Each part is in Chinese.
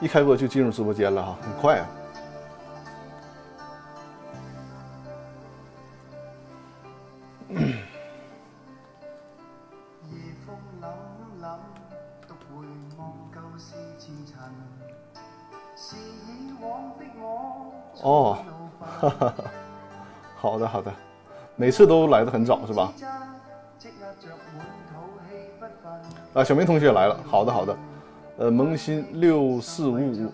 一开播就进入直播间了哈，很快啊。哦，哈哈，好的好的，每次都来的很早是吧？啊，小明同学来了，好的好的，呃，萌新六四五五，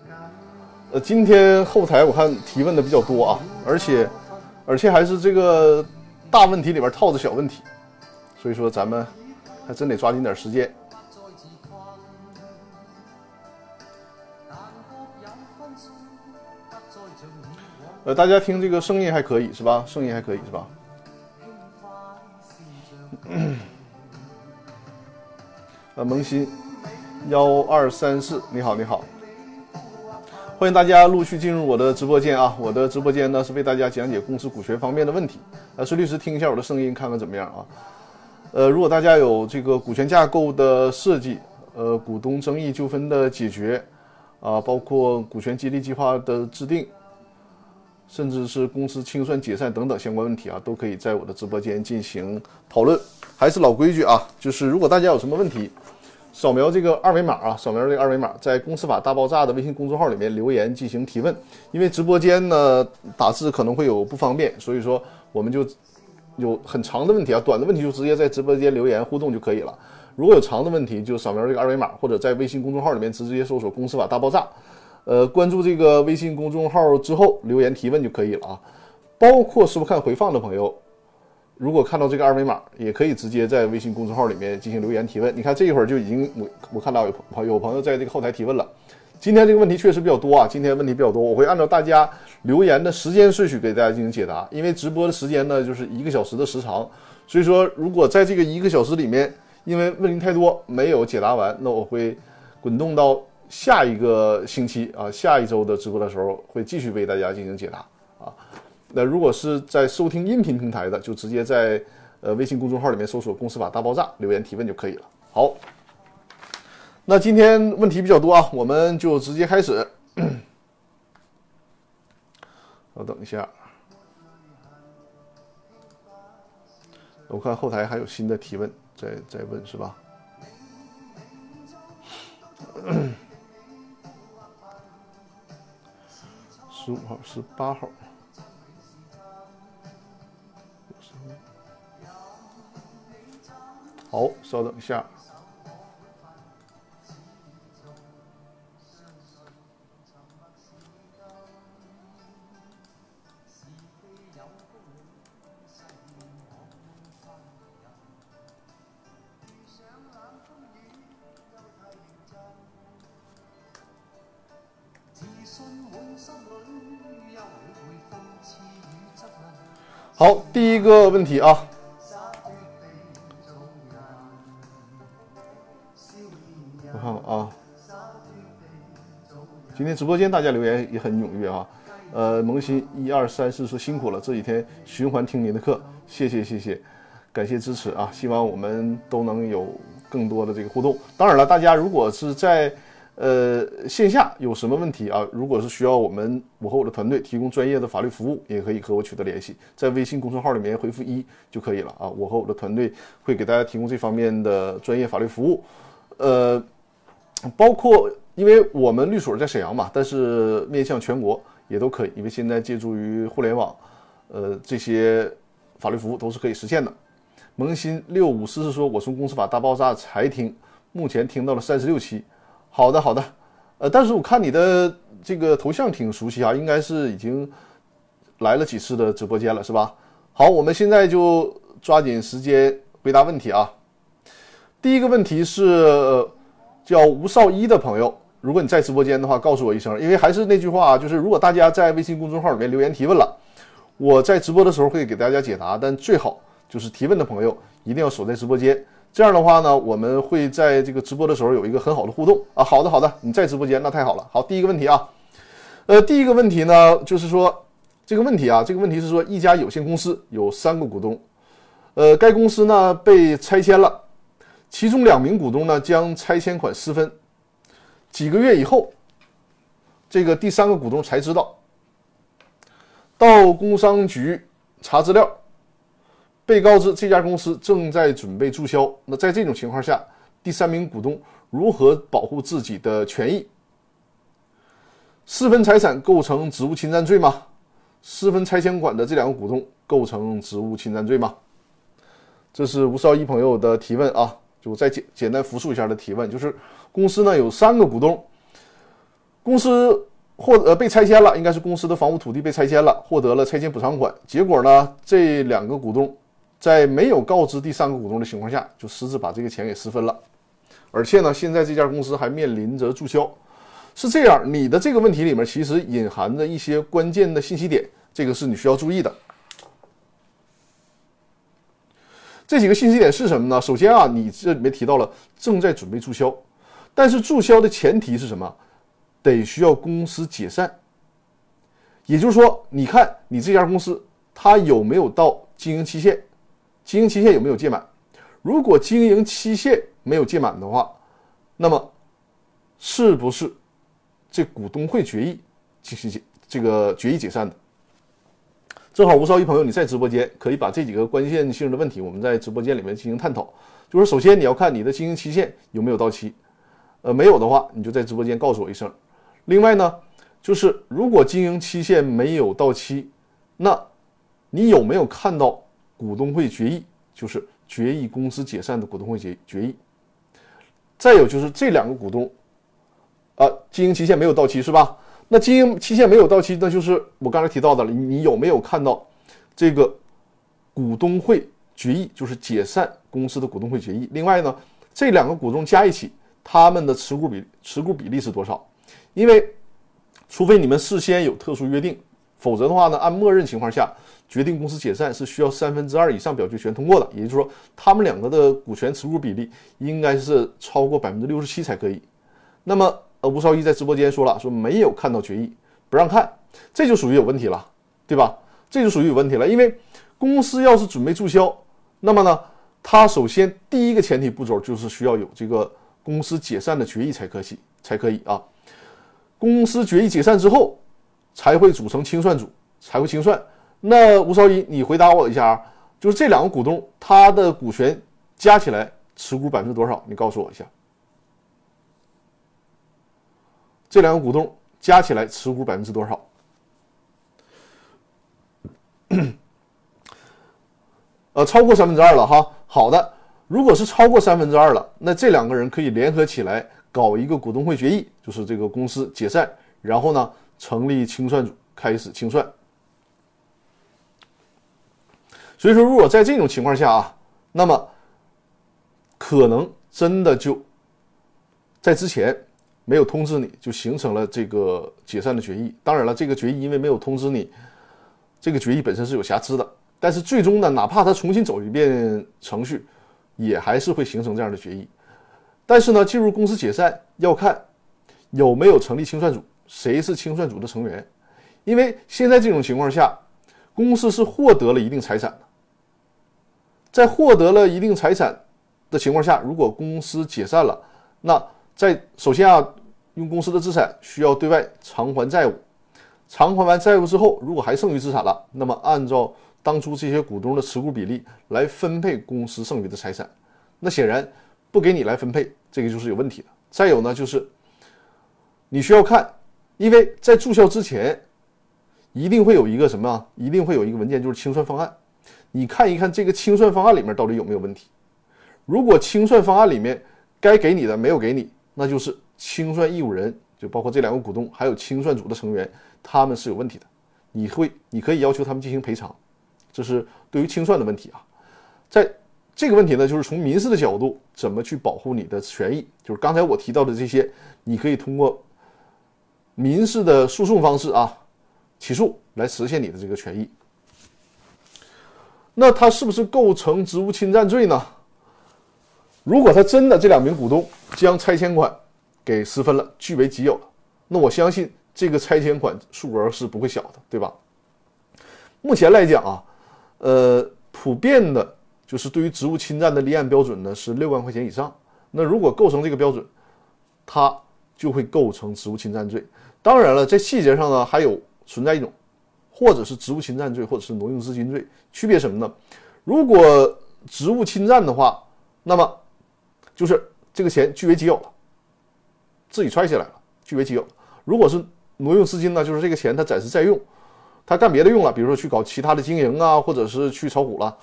呃，今天后台我看提问的比较多啊，而且而且还是这个大问题里边套着小问题，所以说咱们还真得抓紧点时间。呃，大家听这个声音还可以是吧？声音还可以是吧？呃，萌新幺二三四，你好，你好，欢迎大家陆续进入我的直播间啊！我的直播间呢是为大家讲解公司股权方面的问题。呃，孙律师听一下我的声音，看看怎么样啊？呃，如果大家有这个股权架构的设计，呃，股东争议纠纷的解决，啊，包括股权激励计划的制定。甚至是公司清算、解散等等相关问题啊，都可以在我的直播间进行讨论。还是老规矩啊，就是如果大家有什么问题，扫描这个二维码啊，扫描这个二维码，在“公司法大爆炸”的微信公众号里面留言进行提问。因为直播间呢打字可能会有不方便，所以说我们就有很长的问题啊，短的问题就直接在直播间留言互动就可以了。如果有长的问题，就扫描这个二维码，或者在微信公众号里面直接搜索“公司法大爆炸”。呃，关注这个微信公众号之后留言提问就可以了啊。包括是不看回放的朋友，如果看到这个二维码，也可以直接在微信公众号里面进行留言提问。你看这一会儿就已经我我看到有朋有朋友在这个后台提问了。今天这个问题确实比较多啊，今天问题比较多，我会按照大家留言的时间顺序给大家进行解答。因为直播的时间呢就是一个小时的时长，所以说如果在这个一个小时里面，因为问题太多没有解答完，那我会滚动到。下一个星期啊，下一周的直播的时候会继续为大家进行解答啊。那如果是在收听音频平台的，就直接在呃微信公众号里面搜索“公司法大爆炸”留言提问就可以了。好，那今天问题比较多啊，我们就直接开始。稍等一下，我看后台还有新的提问在在问是吧？十五号、十八号，好，稍等一下。好，第一个问题啊，啊，今天直播间大家留言也很踊跃啊，呃，萌新一二三四说辛苦了，这几天循环听您的课，谢谢谢谢，感谢支持啊，希望我们都能有更多的这个互动。当然了，大家如果是在。呃，线下有什么问题啊？如果是需要我们我和我的团队提供专业的法律服务，也可以和我取得联系，在微信公众号里面回复一就可以了啊。我和我的团队会给大家提供这方面的专业法律服务。呃，包括因为我们律所在沈阳嘛，但是面向全国也都可以，因为现在借助于互联网，呃，这些法律服务都是可以实现的。萌新六五四是说，我从公司法大爆炸才听，目前听到了三十六期。好的，好的，呃，但是我看你的这个头像挺熟悉啊，应该是已经来了几次的直播间了，是吧？好，我们现在就抓紧时间回答问题啊。第一个问题是叫吴少一的朋友，如果你在直播间的话，告诉我一声，因为还是那句话，就是如果大家在微信公众号里面留言提问了，我在直播的时候会给大家解答，但最好就是提问的朋友一定要守在直播间。这样的话呢，我们会在这个直播的时候有一个很好的互动啊。好的，好的，你在直播间那太好了。好，第一个问题啊，呃，第一个问题呢，就是说这个问题啊，这个问题是说一家有限公司有三个股东，呃，该公司呢被拆迁了，其中两名股东呢将拆迁款私分，几个月以后，这个第三个股东才知道，到工商局查资料，被告知这家公司正在准备注销。那在这种情况下，第三名股东如何保护自己的权益？私分财产构成职务侵占罪吗？私分拆迁款的这两个股东构成职务侵占罪吗？这是吴少一朋友的提问啊，就再简简单复述一下的提问，就是公司呢有三个股东，公司获呃被拆迁了，应该是公司的房屋土地被拆迁了，获得了拆迁补偿款。结果呢，这两个股东在没有告知第三个股东的情况下，就私自把这个钱给私分了，而且呢，现在这家公司还面临着注销。是这样，你的这个问题里面其实隐含着一些关键的信息点，这个是你需要注意的。这几个信息点是什么呢？首先啊，你这里面提到了正在准备注销，但是注销的前提是什么？得需要公司解散。也就是说，你看你这家公司它有没有到经营期限？经营期限有没有届满？如果经营期限没有届满的话，那么是不是？这股东会决议进行解这个决议解散的，正好吴少一朋友你在直播间，可以把这几个关键性的问题，我们在直播间里面进行探讨。就是首先你要看你的经营期限有没有到期，呃，没有的话，你就在直播间告诉我一声。另外呢，就是如果经营期限没有到期，那你有没有看到股东会决议，就是决议公司解散的股东会决决议？再有就是这两个股东。啊，经营期限没有到期是吧？那经营期限没有到期，那就是我刚才提到的了。你有没有看到这个股东会决议，就是解散公司的股东会决议？另外呢，这两个股东加一起，他们的持股比持股比例是多少？因为除非你们事先有特殊约定，否则的话呢，按默认情况下，决定公司解散是需要三分之二以上表决权通过的。也就是说，他们两个的股权持股比例应该是超过百分之六十七才可以。那么。吴少一在直播间说了，说没有看到决议，不让看，这就属于有问题了，对吧？这就属于有问题了，因为公司要是准备注销，那么呢，他首先第一个前提步骤就是需要有这个公司解散的决议才可以，才可以啊。公司决议解散之后，才会组成清算组，才会清算。那吴少一，你回答我一下啊，就是这两个股东他的股权加起来持股百分之多少？你告诉我一下。这两个股东加起来持股百分之多少？呃，超过三分之二了哈。好的，如果是超过三分之二了，那这两个人可以联合起来搞一个股东会决议，就是这个公司解散，然后呢成立清算组开始清算。所以说，如果在这种情况下啊，那么可能真的就在之前。没有通知你就形成了这个解散的决议。当然了，这个决议因为没有通知你，这个决议本身是有瑕疵的。但是最终呢，哪怕他重新走一遍程序，也还是会形成这样的决议。但是呢，进入公司解散要看有没有成立清算组，谁是清算组的成员。因为现在这种情况下，公司是获得了一定财产的，在获得了一定财产的情况下，如果公司解散了，那。在首先啊，用公司的资产需要对外偿还债务，偿还完债务之后，如果还剩余资产了，那么按照当初这些股东的持股比例来分配公司剩余的财产。那显然不给你来分配，这个就是有问题的。再有呢，就是你需要看，因为在注销之前，一定会有一个什么？一定会有一个文件，就是清算方案。你看一看这个清算方案里面到底有没有问题？如果清算方案里面该给你的没有给你，那就是清算义务人，就包括这两个股东，还有清算组的成员，他们是有问题的。你会，你可以要求他们进行赔偿，这是对于清算的问题啊。在这个问题呢，就是从民事的角度，怎么去保护你的权益？就是刚才我提到的这些，你可以通过民事的诉讼方式啊，起诉来实现你的这个权益。那他是不是构成职务侵占罪呢？如果他真的这两名股东将拆迁款给私分了，据为己有了，那我相信这个拆迁款数额是不会小的，对吧？目前来讲啊，呃，普遍的就是对于职务侵占的立案标准呢是六万块钱以上。那如果构成这个标准，他就会构成职务侵占罪。当然了，在细节上呢，还有存在一种，或者是职务侵占罪，或者是挪用资金罪，区别什么呢？如果职务侵占的话，那么就是这个钱据为己有了，自己揣起来了，据为己有。如果是挪用资金呢，就是这个钱他暂时在用，他干别的用了，比如说去搞其他的经营啊，或者是去炒股了，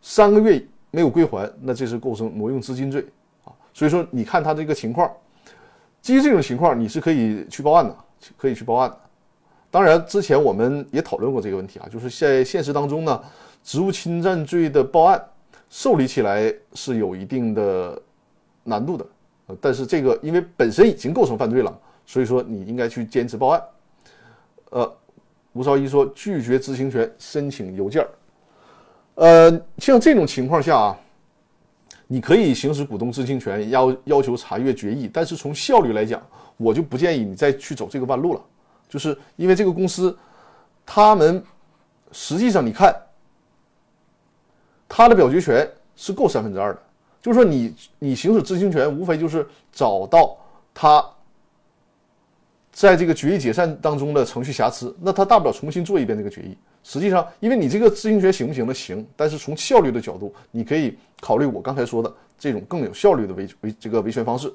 三个月没有归还，那这是构成挪用资金罪啊。所以说，你看他这个情况。基于这种情况，你是可以去报案的，可以去报案的。当然，之前我们也讨论过这个问题啊，就是在现实当中呢，职务侵占罪的报案受理起来是有一定的难度的。但是这个因为本身已经构成犯罪了，所以说你应该去坚持报案。呃，吴少一说拒绝知情权申请邮件儿呃，像这种情况下啊。你可以行使股东知情权，要要求查阅决议，但是从效率来讲，我就不建议你再去走这个弯路了。就是因为这个公司，他们实际上你看，他的表决权是够三分之二的。就是说，你你行使知情权，无非就是找到他在这个决议解散当中的程序瑕疵，那他大不了重新做一遍这个决议。实际上，因为你这个知情权行不行呢？行，但是从效率的角度，你可以考虑我刚才说的这种更有效率的维维这个维权方式。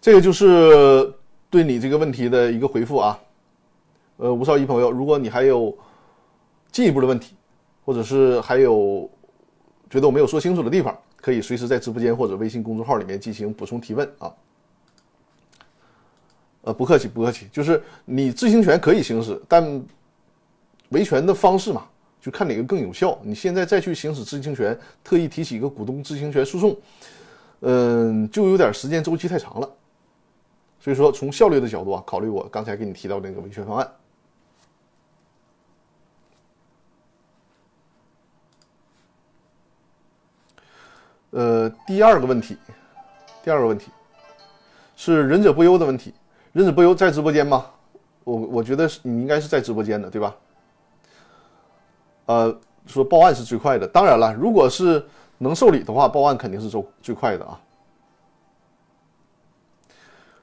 这个就是对你这个问题的一个回复啊。呃，吴少一朋友，如果你还有进一步的问题，或者是还有觉得我没有说清楚的地方，可以随时在直播间或者微信公众号里面进行补充提问啊。呃，不客气，不客气。就是你知情权可以行使，但维权的方式嘛，就看哪个更有效。你现在再去行使知情权，特意提起一个股东知情权诉讼，嗯，就有点时间周期太长了。所以说，从效率的角度啊，考虑我刚才给你提到那个维权方案。呃，第二个问题，第二个问题是仁者不忧的问题。忍者不忧在直播间吗？我我觉得是你应该是在直播间的，对吧？呃，说报案是最快的。当然了，如果是能受理的话，报案肯定是最最快的啊。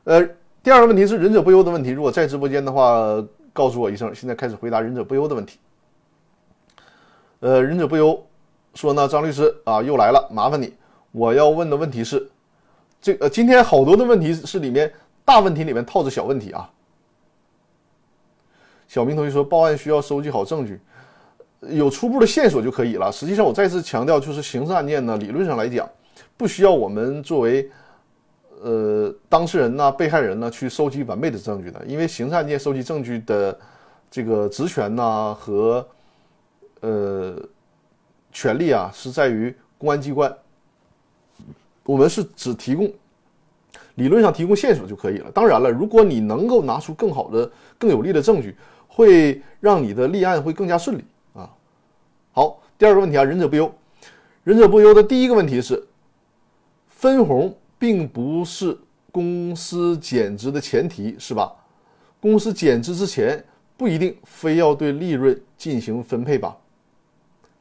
呃，第二个问题是忍者不忧的问题。如果在直播间的话，告诉我一声。现在开始回答忍者不忧的问题。呃，忍者不忧说呢，张律师啊，又来了，麻烦你。我要问的问题是，这呃，今天好多的问题是里面。大问题里面套着小问题啊！小明同学说，报案需要收集好证据，有初步的线索就可以了。实际上，我再次强调，就是刑事案件呢，理论上来讲，不需要我们作为呃当事人呢、被害人呢去收集完备的证据的，因为刑事案件收集证据的这个职权呢和呃权利啊，是在于公安机关，我们是只提供。理论上提供线索就可以了。当然了，如果你能够拿出更好的、更有力的证据，会让你的立案会更加顺利啊。好，第二个问题啊，仁者不忧。仁者不忧的第一个问题是，分红并不是公司减值的前提，是吧？公司减资之前不一定非要对利润进行分配吧？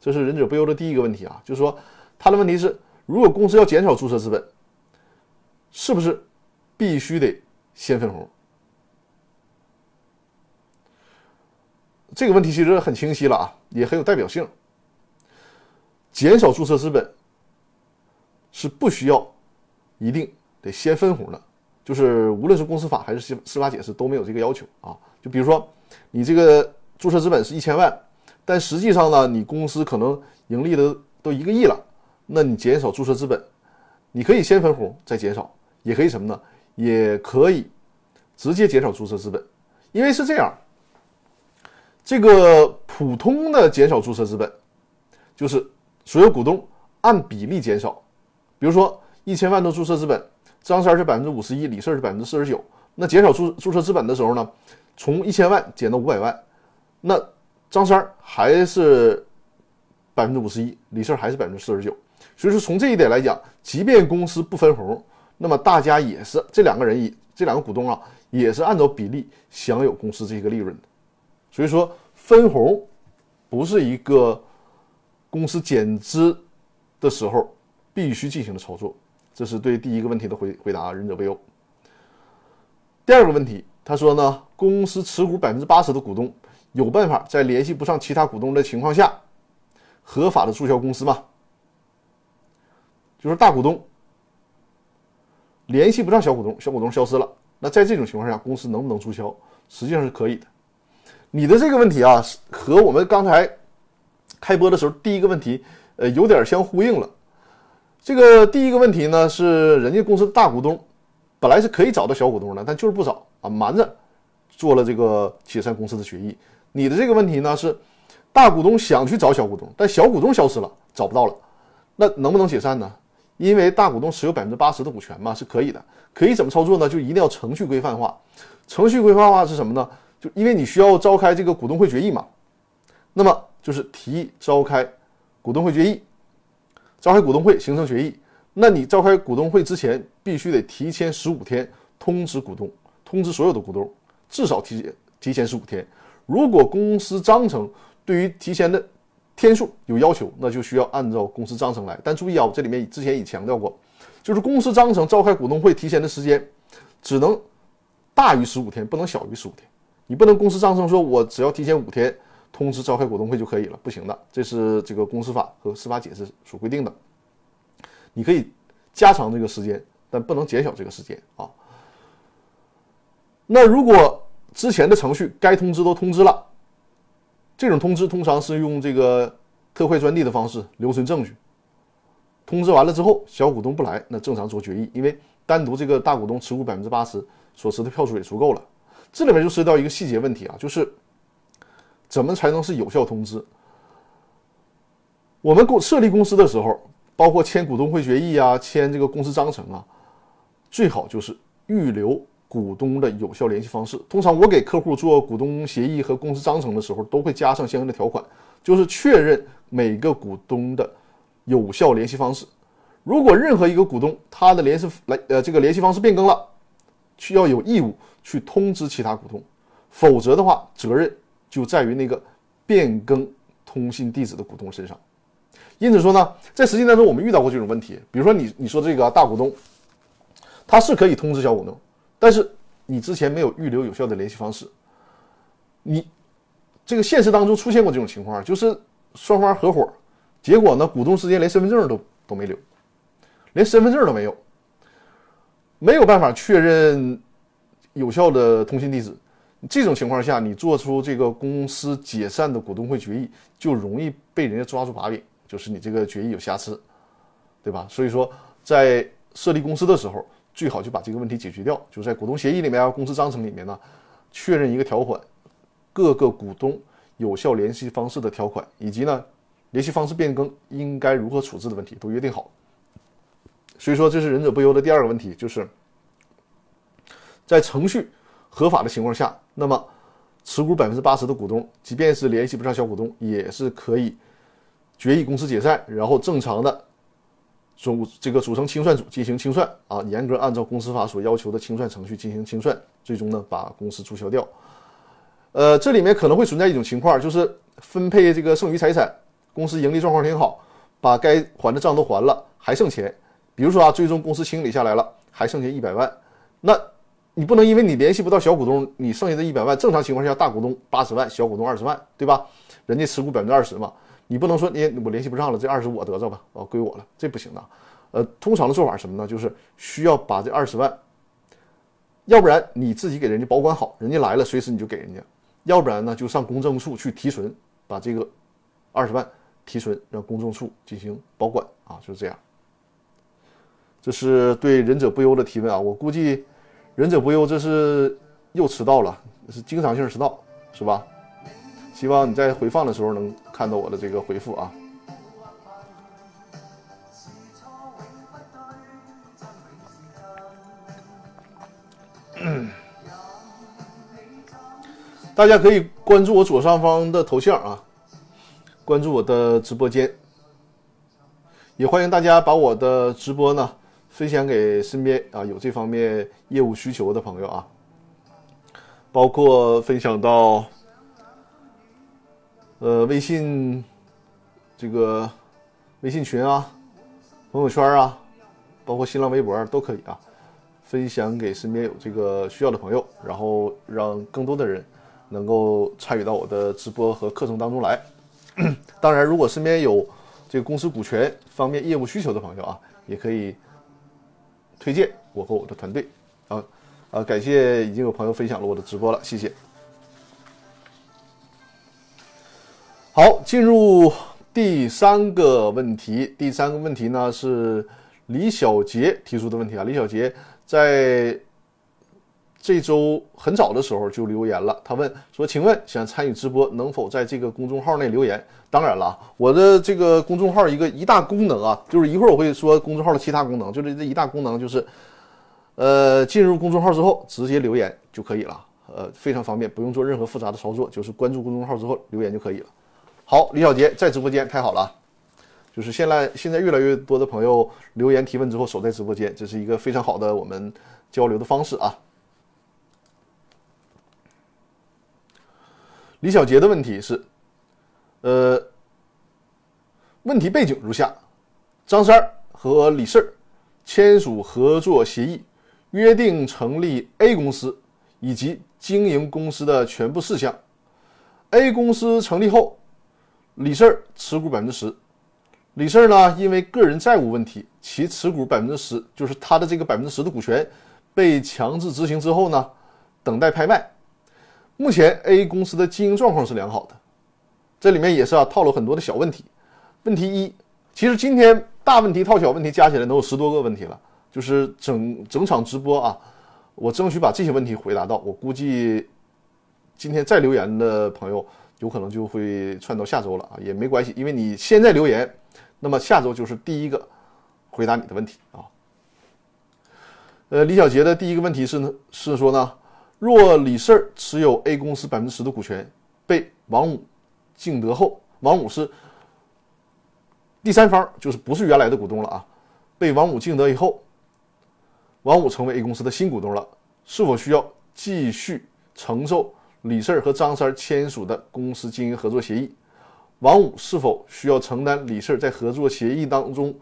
这是仁者不忧的第一个问题啊，就是说他的问题是，如果公司要减少注册资本，是不是？必须得先分红，这个问题其实很清晰了啊，也很有代表性。减少注册资本是不需要一定得先分红的，就是无论是公司法还是司司法解释都没有这个要求啊。就比如说你这个注册资本是一千万，但实际上呢，你公司可能盈利的都一个亿了，那你减少注册资本，你可以先分红再减少，也可以什么呢？也可以直接减少注册资本，因为是这样，这个普通的减少注册资本，就是所有股东按比例减少。比如说一千万的注册资本，张三是百分之五十一，李四是百分之四十九。那减少注注册资本的时候呢，从一千万减到五百万，那张三还是百分之五十一，李四还是百分之四十九。所以说从这一点来讲，即便公司不分红。那么大家也是这两个人以这两个股东啊，也是按照比例享有公司这个利润的。所以说分红不是一个公司减资的时候必须进行的操作。这是对第一个问题的回回答，仁者不忧。第二个问题，他说呢，公司持股百分之八十的股东有办法在联系不上其他股东的情况下，合法的注销公司吗？就是大股东联系不上小股东，小股东消失了，那在这种情况下，公司能不能注销？实际上是可以的。你的这个问题啊，和我们刚才开播的时候第一个问题，呃，有点相呼应了。这个第一个问题呢，是人家公司的大股东本来是可以找到小股东的，但就是不找啊，瞒着做了这个解散公司的决议。你的这个问题呢，是大股东想去找小股东，但小股东消失了，找不到了，那能不能解散呢？因为大股东持有百分之八十的股权嘛，是可以的。可以怎么操作呢？就一定要程序规范化。程序规范化是什么呢？就因为你需要召开这个股东会决议嘛，那么就是提议召开股东会决议，召开股东会形成决议。那你召开股东会之前，必须得提前十五天通知股东，通知所有的股东，至少提前提前十五天。如果公司章程对于提前的天数有要求，那就需要按照公司章程来。但注意啊，这里面之前已强调过，就是公司章程召开股东会提前的时间，只能大于十五天，不能小于十五天。你不能公司章程说我只要提前五天通知召开股东会就可以了，不行的。这是这个公司法和司法解释所规定的。你可以加长这个时间，但不能减小这个时间啊。那如果之前的程序该通知都通知了。这种通知通常是用这个特快专递的方式留存证据。通知完了之后，小股东不来，那正常做决议，因为单独这个大股东持股百分之八十所持的票数也足够了。这里面就涉及到一个细节问题啊，就是怎么才能是有效通知？我们公设立公司的时候，包括签股东会决议啊，签这个公司章程啊，最好就是预留。股东的有效联系方式，通常我给客户做股东协议和公司章程的时候，都会加上相应的条款，就是确认每个股东的有效联系方式。如果任何一个股东他的联系来呃这个联系方式变更了，需要有义务去通知其他股东，否则的话，责任就在于那个变更通信地址的股东身上。因此说呢，在实际当中我们遇到过这种问题，比如说你你说这个大股东，他是可以通知小股东。但是你之前没有预留有效的联系方式，你这个现实当中出现过这种情况，就是双方合伙，结果呢，股东之间连身份证都都没留，连身份证都没有，没有办法确认有效的通信地址。这种情况下，你做出这个公司解散的股东会决议，就容易被人家抓住把柄，就是你这个决议有瑕疵，对吧？所以说，在设立公司的时候。最好就把这个问题解决掉，就在股东协议里面啊、公司章程里面呢，确认一个条款，各个股东有效联系方式的条款，以及呢联系方式变更应该如何处置的问题都约定好。所以说，这是仁者不忧的第二个问题，就是在程序合法的情况下，那么持股百分之八十的股东，即便是联系不上小股东，也是可以决议公司解散，然后正常的。组这个组成清算组进行清算啊，严格按照公司法所要求的清算程序进行清算，最终呢把公司注销掉。呃，这里面可能会存在一种情况，就是分配这个剩余财产，公司盈利状况挺好，把该还的账都还了，还剩钱。比如说啊，最终公司清理下来了，还剩下一百万，那你不能因为你联系不到小股东，你剩下的一百万，正常情况下大股东八十万，小股东二十万，对吧？人家持股百分之二十嘛。你不能说你我联系不上了，这二十我得着吧，哦，归我了，这不行的。呃，通常的做法什么呢？就是需要把这二十万，要不然你自己给人家保管好，人家来了随时你就给人家；要不然呢，就上公证处去提存，把这个二十万提存，让公证处进行保管啊，就是这样。这是对忍者不忧的提问啊，我估计忍者不忧这是又迟到了，是经常性迟到，是吧？希望你在回放的时候能看到我的这个回复啊！大家可以关注我左上方的头像啊，关注我的直播间，也欢迎大家把我的直播呢分享给身边啊有这方面业务需求的朋友啊，包括分享到。呃，微信这个微信群啊，朋友圈啊，包括新浪微博都可以啊，分享给身边有这个需要的朋友，然后让更多的人能够参与到我的直播和课程当中来。当然，如果身边有这个公司股权方面业务需求的朋友啊，也可以推荐我和我的团队啊啊！感谢已经有朋友分享了我的直播了，谢谢。好，进入第三个问题。第三个问题呢是李小杰提出的问题啊。李小杰在这周很早的时候就留言了，他问说：“请问想参与直播，能否在这个公众号内留言？”当然了，我的这个公众号一个一大功能啊，就是一会儿我会说公众号的其他功能，就是这一大功能就是，呃，进入公众号之后直接留言就可以了，呃，非常方便，不用做任何复杂的操作，就是关注公众号之后留言就可以了。好，李小杰在直播间，太好了，就是现在现在越来越多的朋友留言提问之后守在直播间，这是一个非常好的我们交流的方式啊。李小杰的问题是，呃，问题背景如下：张三和李四签署合作协议，约定成立 A 公司以及经营公司的全部事项。A 公司成立后。李四持股百分之十，李四呢，因为个人债务问题，其持股百分之十，就是他的这个百分之十的股权被强制执行之后呢，等待拍卖。目前 A 公司的经营状况是良好的，这里面也是啊，套了很多的小问题。问题一，其实今天大问题套小问题加起来能有十多个问题了，就是整整场直播啊，我争取把这些问题回答到。我估计今天再留言的朋友。有可能就会串到下周了啊，也没关系，因为你现在留言，那么下周就是第一个回答你的问题啊。呃，李小杰的第一个问题是呢，是说呢，若李四持有 A 公司百分之十的股权被王五竞得后，王五是第三方，就是不是原来的股东了啊，被王五竞得以后，王五成为 A 公司的新股东了，是否需要继续承受？李四和张三签署的公司经营合作协议，王五是否需要承担李四在合作协议当中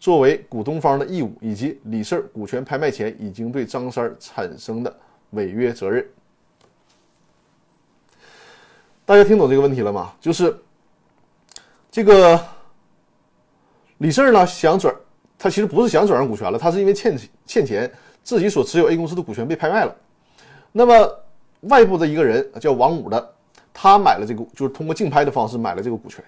作为股东方的义务，以及李四股权拍卖前已经对张三产生的违约责任？大家听懂这个问题了吗？就是这个李四呢想转，他其实不是想转让股权了，他是因为欠欠钱，自己所持有 A 公司的股权被拍卖了，那么。外部的一个人叫王五的，他买了这个，就是通过竞拍的方式买了这个股权。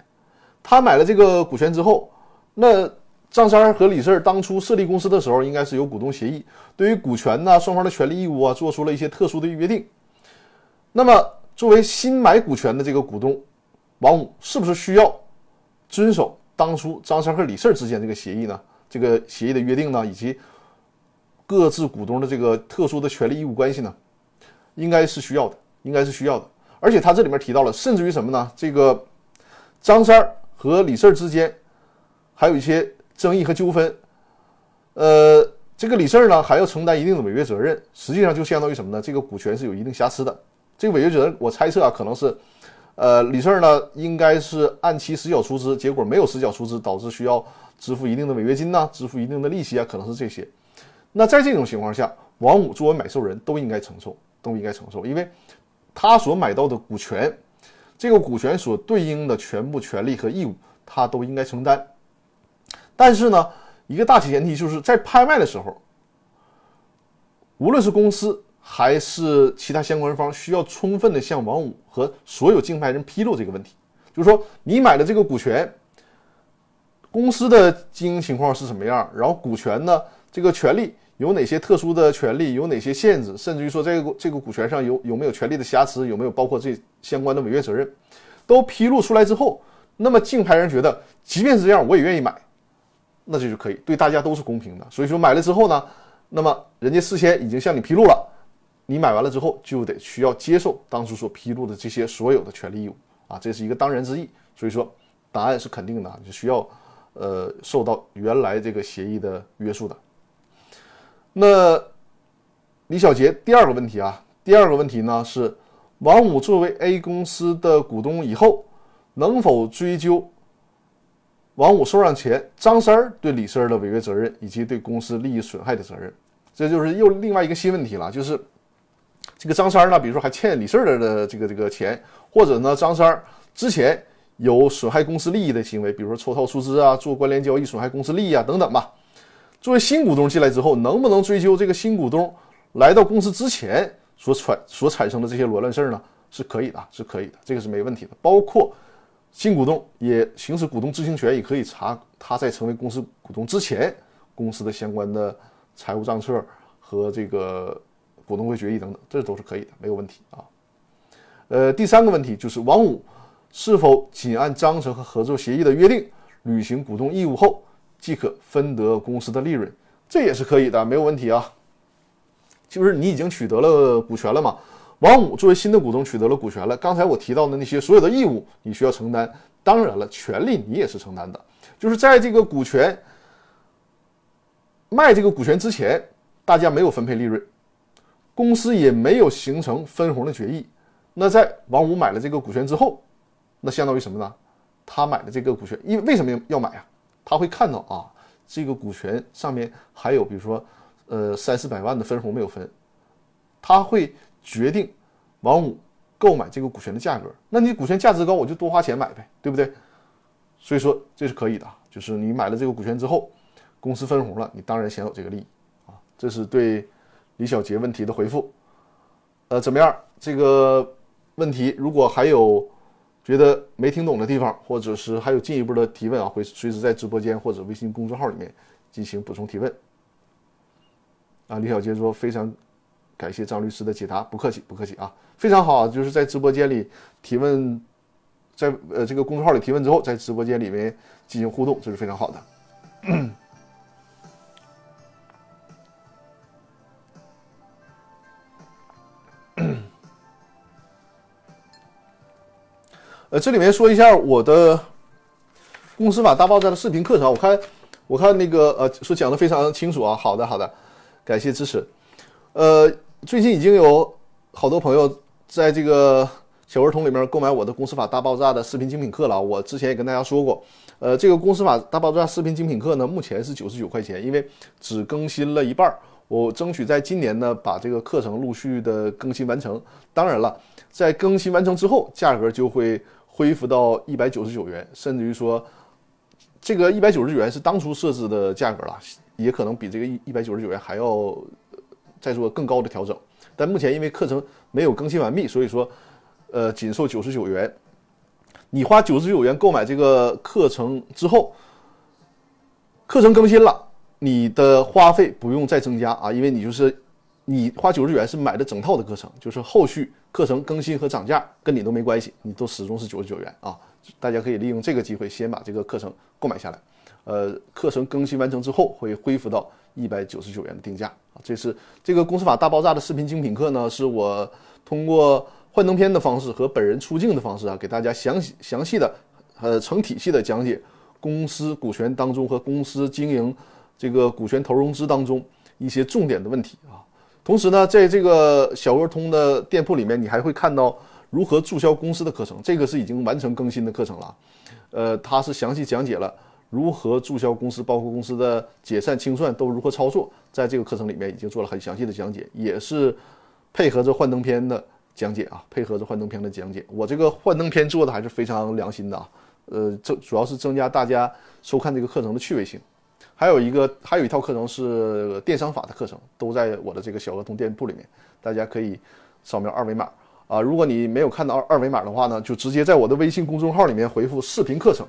他买了这个股权之后，那张三和李四当初设立公司的时候，应该是有股东协议，对于股权呢，双方的权利义务啊，做出了一些特殊的约定。那么，作为新买股权的这个股东，王五是不是需要遵守当初张三和李四之间这个协议呢？这个协议的约定呢，以及各自股东的这个特殊的权利义务关系呢？应该是需要的，应该是需要的。而且他这里面提到了，甚至于什么呢？这个张三儿和李四儿之间还有一些争议和纠纷。呃，这个李四儿呢还要承担一定的违约责任。实际上就相当于什么呢？这个股权是有一定瑕疵的。这个违约责任，我猜测啊，可能是，呃，李四儿呢应该是按期实缴出资，结果没有实缴出资，导致需要支付一定的违约金呐，支付一定的利息啊，可能是这些。那在这种情况下，王五作为买受人都应该承受。都应该承受，因为他所买到的股权，这个股权所对应的全部权利和义务，他都应该承担。但是呢，一个大前提就是在拍卖的时候，无论是公司还是其他相关方，需要充分的向王五和所有竞拍人披露这个问题，就是说你买的这个股权，公司的经营情况是什么样，然后股权呢，这个权利。有哪些特殊的权利？有哪些限制？甚至于说，这个这个股权上有有没有权利的瑕疵？有没有包括这相关的违约责任？都披露出来之后，那么竞拍人觉得，即便是这样，我也愿意买，那这就可以，对大家都是公平的。所以说买了之后呢，那么人家事先已经向你披露了，你买完了之后就得需要接受当初所披露的这些所有的权利义务啊，这是一个当然之意。所以说，答案是肯定的，就需要呃受到原来这个协议的约束的。那李小杰第二个问题啊，第二个问题呢是，王五作为 A 公司的股东以后，能否追究王五收上钱，张三儿对李四儿的违约责任以及对公司利益损害的责任，这就是又另外一个新问题了。就是这个张三儿呢，比如说还欠李四儿的这个这个钱，或者呢张三儿之前有损害公司利益的行为，比如说抽套出资啊、做关联交易损害公司利益啊等等吧。作为新股东进来之后，能不能追究这个新股东来到公司之前所产所产生的这些罗乱事儿呢？是可以的，是可以的，这个是没问题的。包括新股东也行使股东知情权，也可以查他在成为公司股东之前公司的相关的财务账册和这个股东会决议等等，这都是可以的，没有问题啊。呃，第三个问题就是王五是否仅按章程和合作协议的约定履行股东义务后。即可分得公司的利润，这也是可以的，没有问题啊。就是你已经取得了股权了嘛？王五作为新的股东取得了股权了，刚才我提到的那些所有的义务你需要承担，当然了，权利你也是承担的。就是在这个股权卖这个股权之前，大家没有分配利润，公司也没有形成分红的决议。那在王五买了这个股权之后，那相当于什么呢？他买的这个股权，因为为什么要买啊？他会看到啊，这个股权上面还有，比如说，呃，三四百万的分红没有分，他会决定王五购买这个股权的价格。那你股权价值高，我就多花钱买呗，对不对？所以说这是可以的，就是你买了这个股权之后，公司分红了，你当然享有这个利益啊。这是对李小杰问题的回复。呃，怎么样？这个问题如果还有。觉得没听懂的地方，或者是还有进一步的提问啊，会随时在直播间或者微信公众号里面进行补充提问。啊，李小杰说非常感谢张律师的解答，不客气不客气啊，非常好，就是在直播间里提问，在呃这个公众号里提问之后，在直播间里面进行互动，这是非常好的。呃，这里面说一下我的公司法大爆炸的视频课程，我看我看那个呃，说讲的非常清楚啊。好的，好的，感谢支持。呃，最近已经有好多朋友在这个小儿童里面购买我的公司法大爆炸的视频精品课了。我之前也跟大家说过，呃，这个公司法大爆炸视频精品课呢，目前是九十九块钱，因为只更新了一半儿，我争取在今年呢把这个课程陆续的更新完成。当然了，在更新完成之后，价格就会。恢复到一百九十九元，甚至于说，这个一百九十九元是当初设置的价格了，也可能比这个一一百九十九元还要再做更高的调整。但目前因为课程没有更新完毕，所以说，呃，仅售九十九元。你花九十九元购买这个课程之后，课程更新了，你的花费不用再增加啊，因为你就是你花九十元是买的整套的课程，就是后续。课程更新和涨价跟你都没关系，你都始终是九十九元啊！大家可以利用这个机会先把这个课程购买下来。呃，课程更新完成之后会恢复到一百九十九元的定价啊！这是这个公司法大爆炸的视频精品课呢，是我通过幻灯片的方式和本人出镜的方式啊，给大家详细详细的呃成体系的讲解公司股权当中和公司经营这个股权投融资当中一些重点的问题啊。同时呢，在这个小鹅通的店铺里面，你还会看到如何注销公司的课程，这个是已经完成更新的课程了。呃，它是详细讲解了如何注销公司，包括公司的解散清算都如何操作，在这个课程里面已经做了很详细的讲解，也是配合着幻灯片的讲解啊，配合着幻灯片的讲解。我这个幻灯片做的还是非常良心的啊，呃，这主要是增加大家收看这个课程的趣味性。还有一个，还有一套课程是电商法的课程，都在我的这个小鹅通店铺里面，大家可以扫描二维码啊。如果你没有看到二维码的话呢，就直接在我的微信公众号里面回复“视频课程”，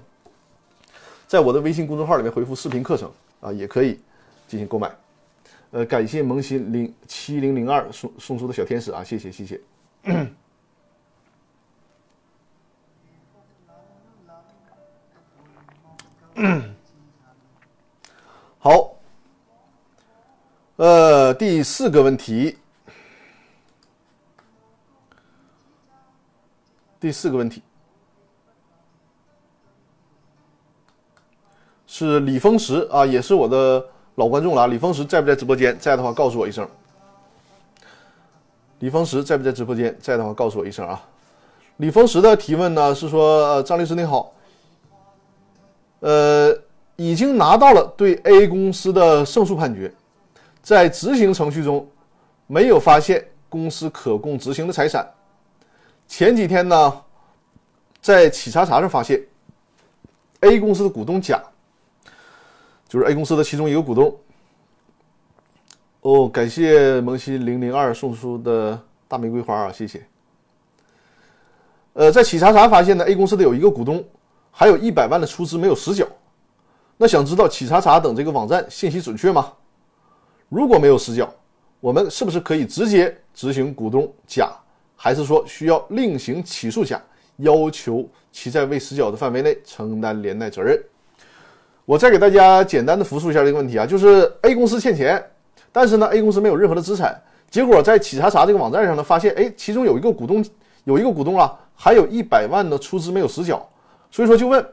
在我的微信公众号里面回复“视频课程”啊，也可以进行购买。呃，感谢萌新零七零零二送送出的小天使啊，谢谢谢谢。好，呃，第四个问题，第四个问题是李峰石啊，也是我的老观众了。李峰石在不在直播间？在的话，告诉我一声。李峰石在不在直播间？在的话，告诉我一声啊。李峰石的提问呢是说：张律师你好。呃，已经拿到了对 A 公司的胜诉判决，在执行程序中没有发现公司可供执行的财产。前几天呢，在企查查上发现 A 公司的股东甲，就是 A 公司的其中一个股东。哦，感谢萌新零零二送出的大玫瑰花啊，谢谢。呃，在企查查发现呢，A 公司的有一个股东，还有一百万的出资没有实缴。那想知道企查查等这个网站信息准确吗？如果没有实缴，我们是不是可以直接执行股东甲，还是说需要另行起诉甲，要求其在未实缴的范围内承担连带责任？我再给大家简单的复述一下这个问题啊，就是 A 公司欠钱。但是呢，A 公司没有任何的资产，结果在企查查这个网站上呢，发现哎，其中有一个股东，有一个股东啊，还有一百万的出资没有实缴，所以说就问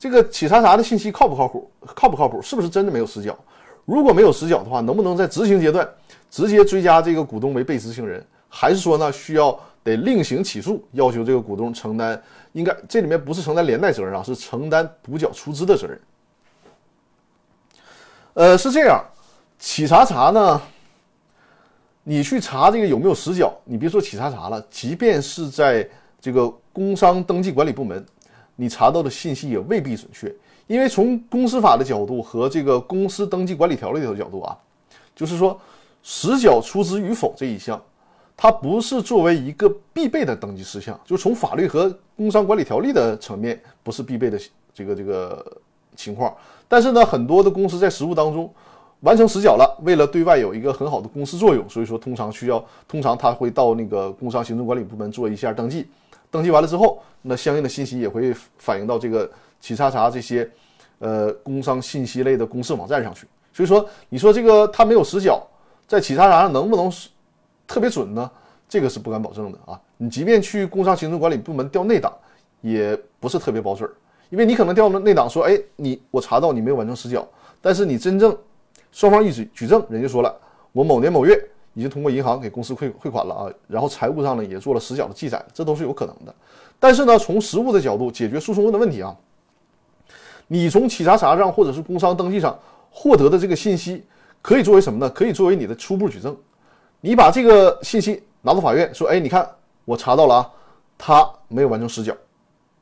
这个企查查的信息靠不靠谱？靠不靠谱？是不是真的没有实缴？如果没有实缴的话，能不能在执行阶段直接追加这个股东为被执行人？还是说呢，需要得另行起诉，要求这个股东承担？应该这里面不是承担连带责任啊，是承担补缴出资的责任。呃，是这样。企查查呢？你去查这个有没有实缴？你别说企查查了，即便是在这个工商登记管理部门，你查到的信息也未必准确。因为从公司法的角度和这个公司登记管理条例的角度啊，就是说实缴出资与否这一项，它不是作为一个必备的登记事项，就从法律和工商管理条例的层面不是必备的这个这个情况。但是呢，很多的公司在实务当中。完成实缴了，为了对外有一个很好的公示作用，所以说通常需要，通常他会到那个工商行政管理部门做一下登记，登记完了之后，那相应的信息也会反映到这个企查查这些，呃，工商信息类的公示网站上去。所以说，你说这个他没有实缴，在企查查上能不能特别准呢？这个是不敢保证的啊。你即便去工商行政管理部门调内档，也不是特别保准，因为你可能调了内档说，哎，你我查到你没有完成实缴，但是你真正双方一举举证，人家说了，我某年某月已经通过银行给公司汇汇款了啊，然后财务上呢也做了实缴的记载，这都是有可能的。但是呢，从实务的角度解决诉讼问的问题啊，你从企查查上或者是工商登记上获得的这个信息，可以作为什么呢？可以作为你的初步举证。你把这个信息拿到法院说，哎，你看我查到了啊，他没有完成实缴。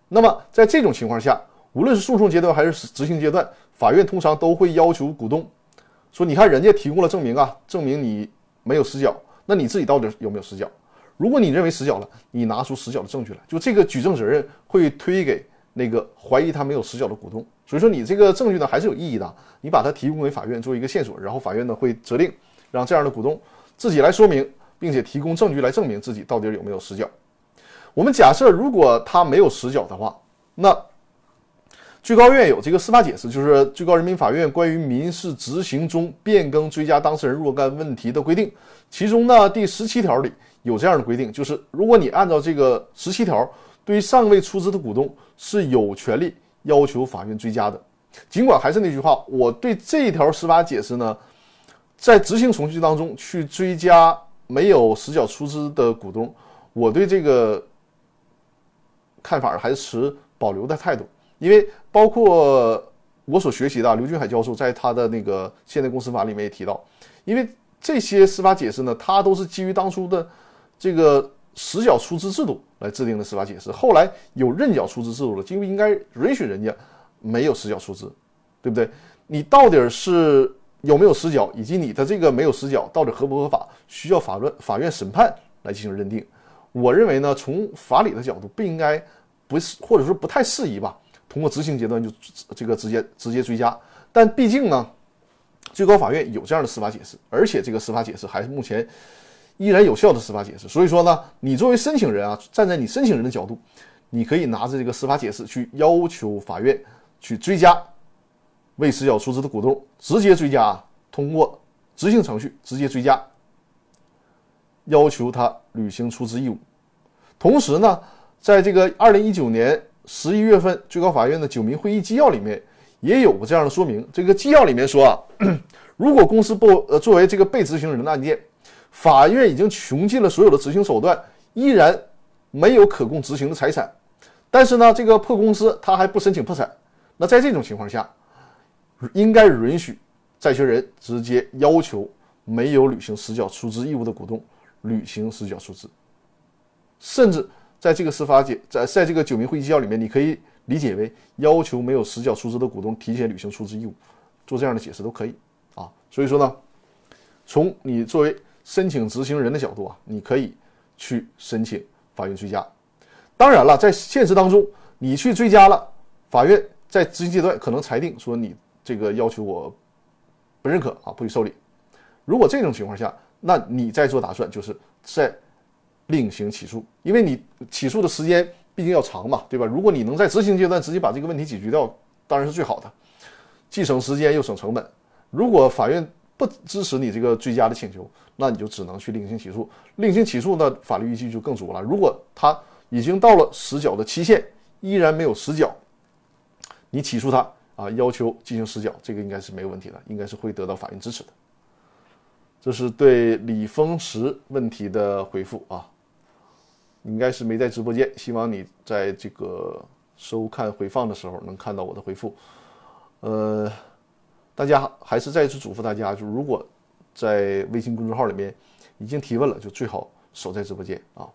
那么在这种情况下，无论是诉讼阶段还是执行阶段，法院通常都会要求股东。说，你看人家提供了证明啊，证明你没有实缴，那你自己到底有没有实缴？如果你认为实缴了，你拿出实缴的证据来，就这个举证责任会推给那个怀疑他没有实缴的股东。所以说你这个证据呢还是有意义的，你把它提供给法院做一个线索，然后法院呢会责令让这样的股东自己来说明，并且提供证据来证明自己到底有没有实缴。我们假设如果他没有实缴的话，那。最高院有这个司法解释，就是最高人民法院关于民事执行中变更追加当事人若干问题的规定，其中呢第十七条里有这样的规定，就是如果你按照这个十七条，对于尚未出资的股东是有权利要求法院追加的。尽管还是那句话，我对这一条司法解释呢，在执行程序当中去追加没有实缴出资的股东，我对这个看法还是持保留的态度。因为包括我所学习的刘俊海教授在他的那个现代公司法里面也提到，因为这些司法解释呢，它都是基于当初的这个实缴出资制度来制定的司法解释。后来有认缴出资制度了，就应该允许人家没有实缴出资，对不对？你到底是有没有实缴，以及你的这个没有实缴到底合不合法，需要法院法院审判来进行认定。我认为呢，从法理的角度不应该不是，或者说不太适宜吧。通过执行阶段就这个直接直接追加，但毕竟呢，最高法院有这样的司法解释，而且这个司法解释还是目前依然有效的司法解释。所以说呢，你作为申请人啊，站在你申请人的角度，你可以拿着这个司法解释去要求法院去追加未实缴出资的股东，直接追加，通过执行程序直接追加，要求他履行出资义务。同时呢，在这个二零一九年。十一月份，最高法院的九民会议纪要里面也有过这样的说明。这个纪要里面说啊，如果公司不呃作为这个被执行人的案件，法院已经穷尽了所有的执行手段，依然没有可供执行的财产，但是呢，这个破公司他还不申请破产，那在这种情况下，应该允许债权人直接要求没有履行实缴出资义务的股东履行实缴出资，甚至在这个司法解在在这个九民会议纪要里面，你可以理解为要求没有实缴出资的股东提前履行出资义务，做这样的解释都可以啊。所以说呢，从你作为申请执行人的角度啊，你可以去申请法院追加。当然了，在现实当中，你去追加了，法院在执行阶段可能裁定说你这个要求我不认可啊，不予受理。如果这种情况下，那你在做打算就是在另行起诉，因为你起诉的时间毕竟要长嘛，对吧？如果你能在执行阶段直接把这个问题解决掉，当然是最好的，既省时间又省成本。如果法院不支持你这个追加的请求，那你就只能去另行起诉。另行起诉那法律依据就更足了。如果他已经到了实缴的期限，依然没有实缴，你起诉他啊，要求进行实缴，这个应该是没有问题的，应该是会得到法院支持的。这是对李峰石问题的回复啊，应该是没在直播间，希望你在这个收看回放的时候能看到我的回复。呃，大家还是再次嘱咐大家，就如果在微信公众号里面已经提问了，就最好守在直播间啊。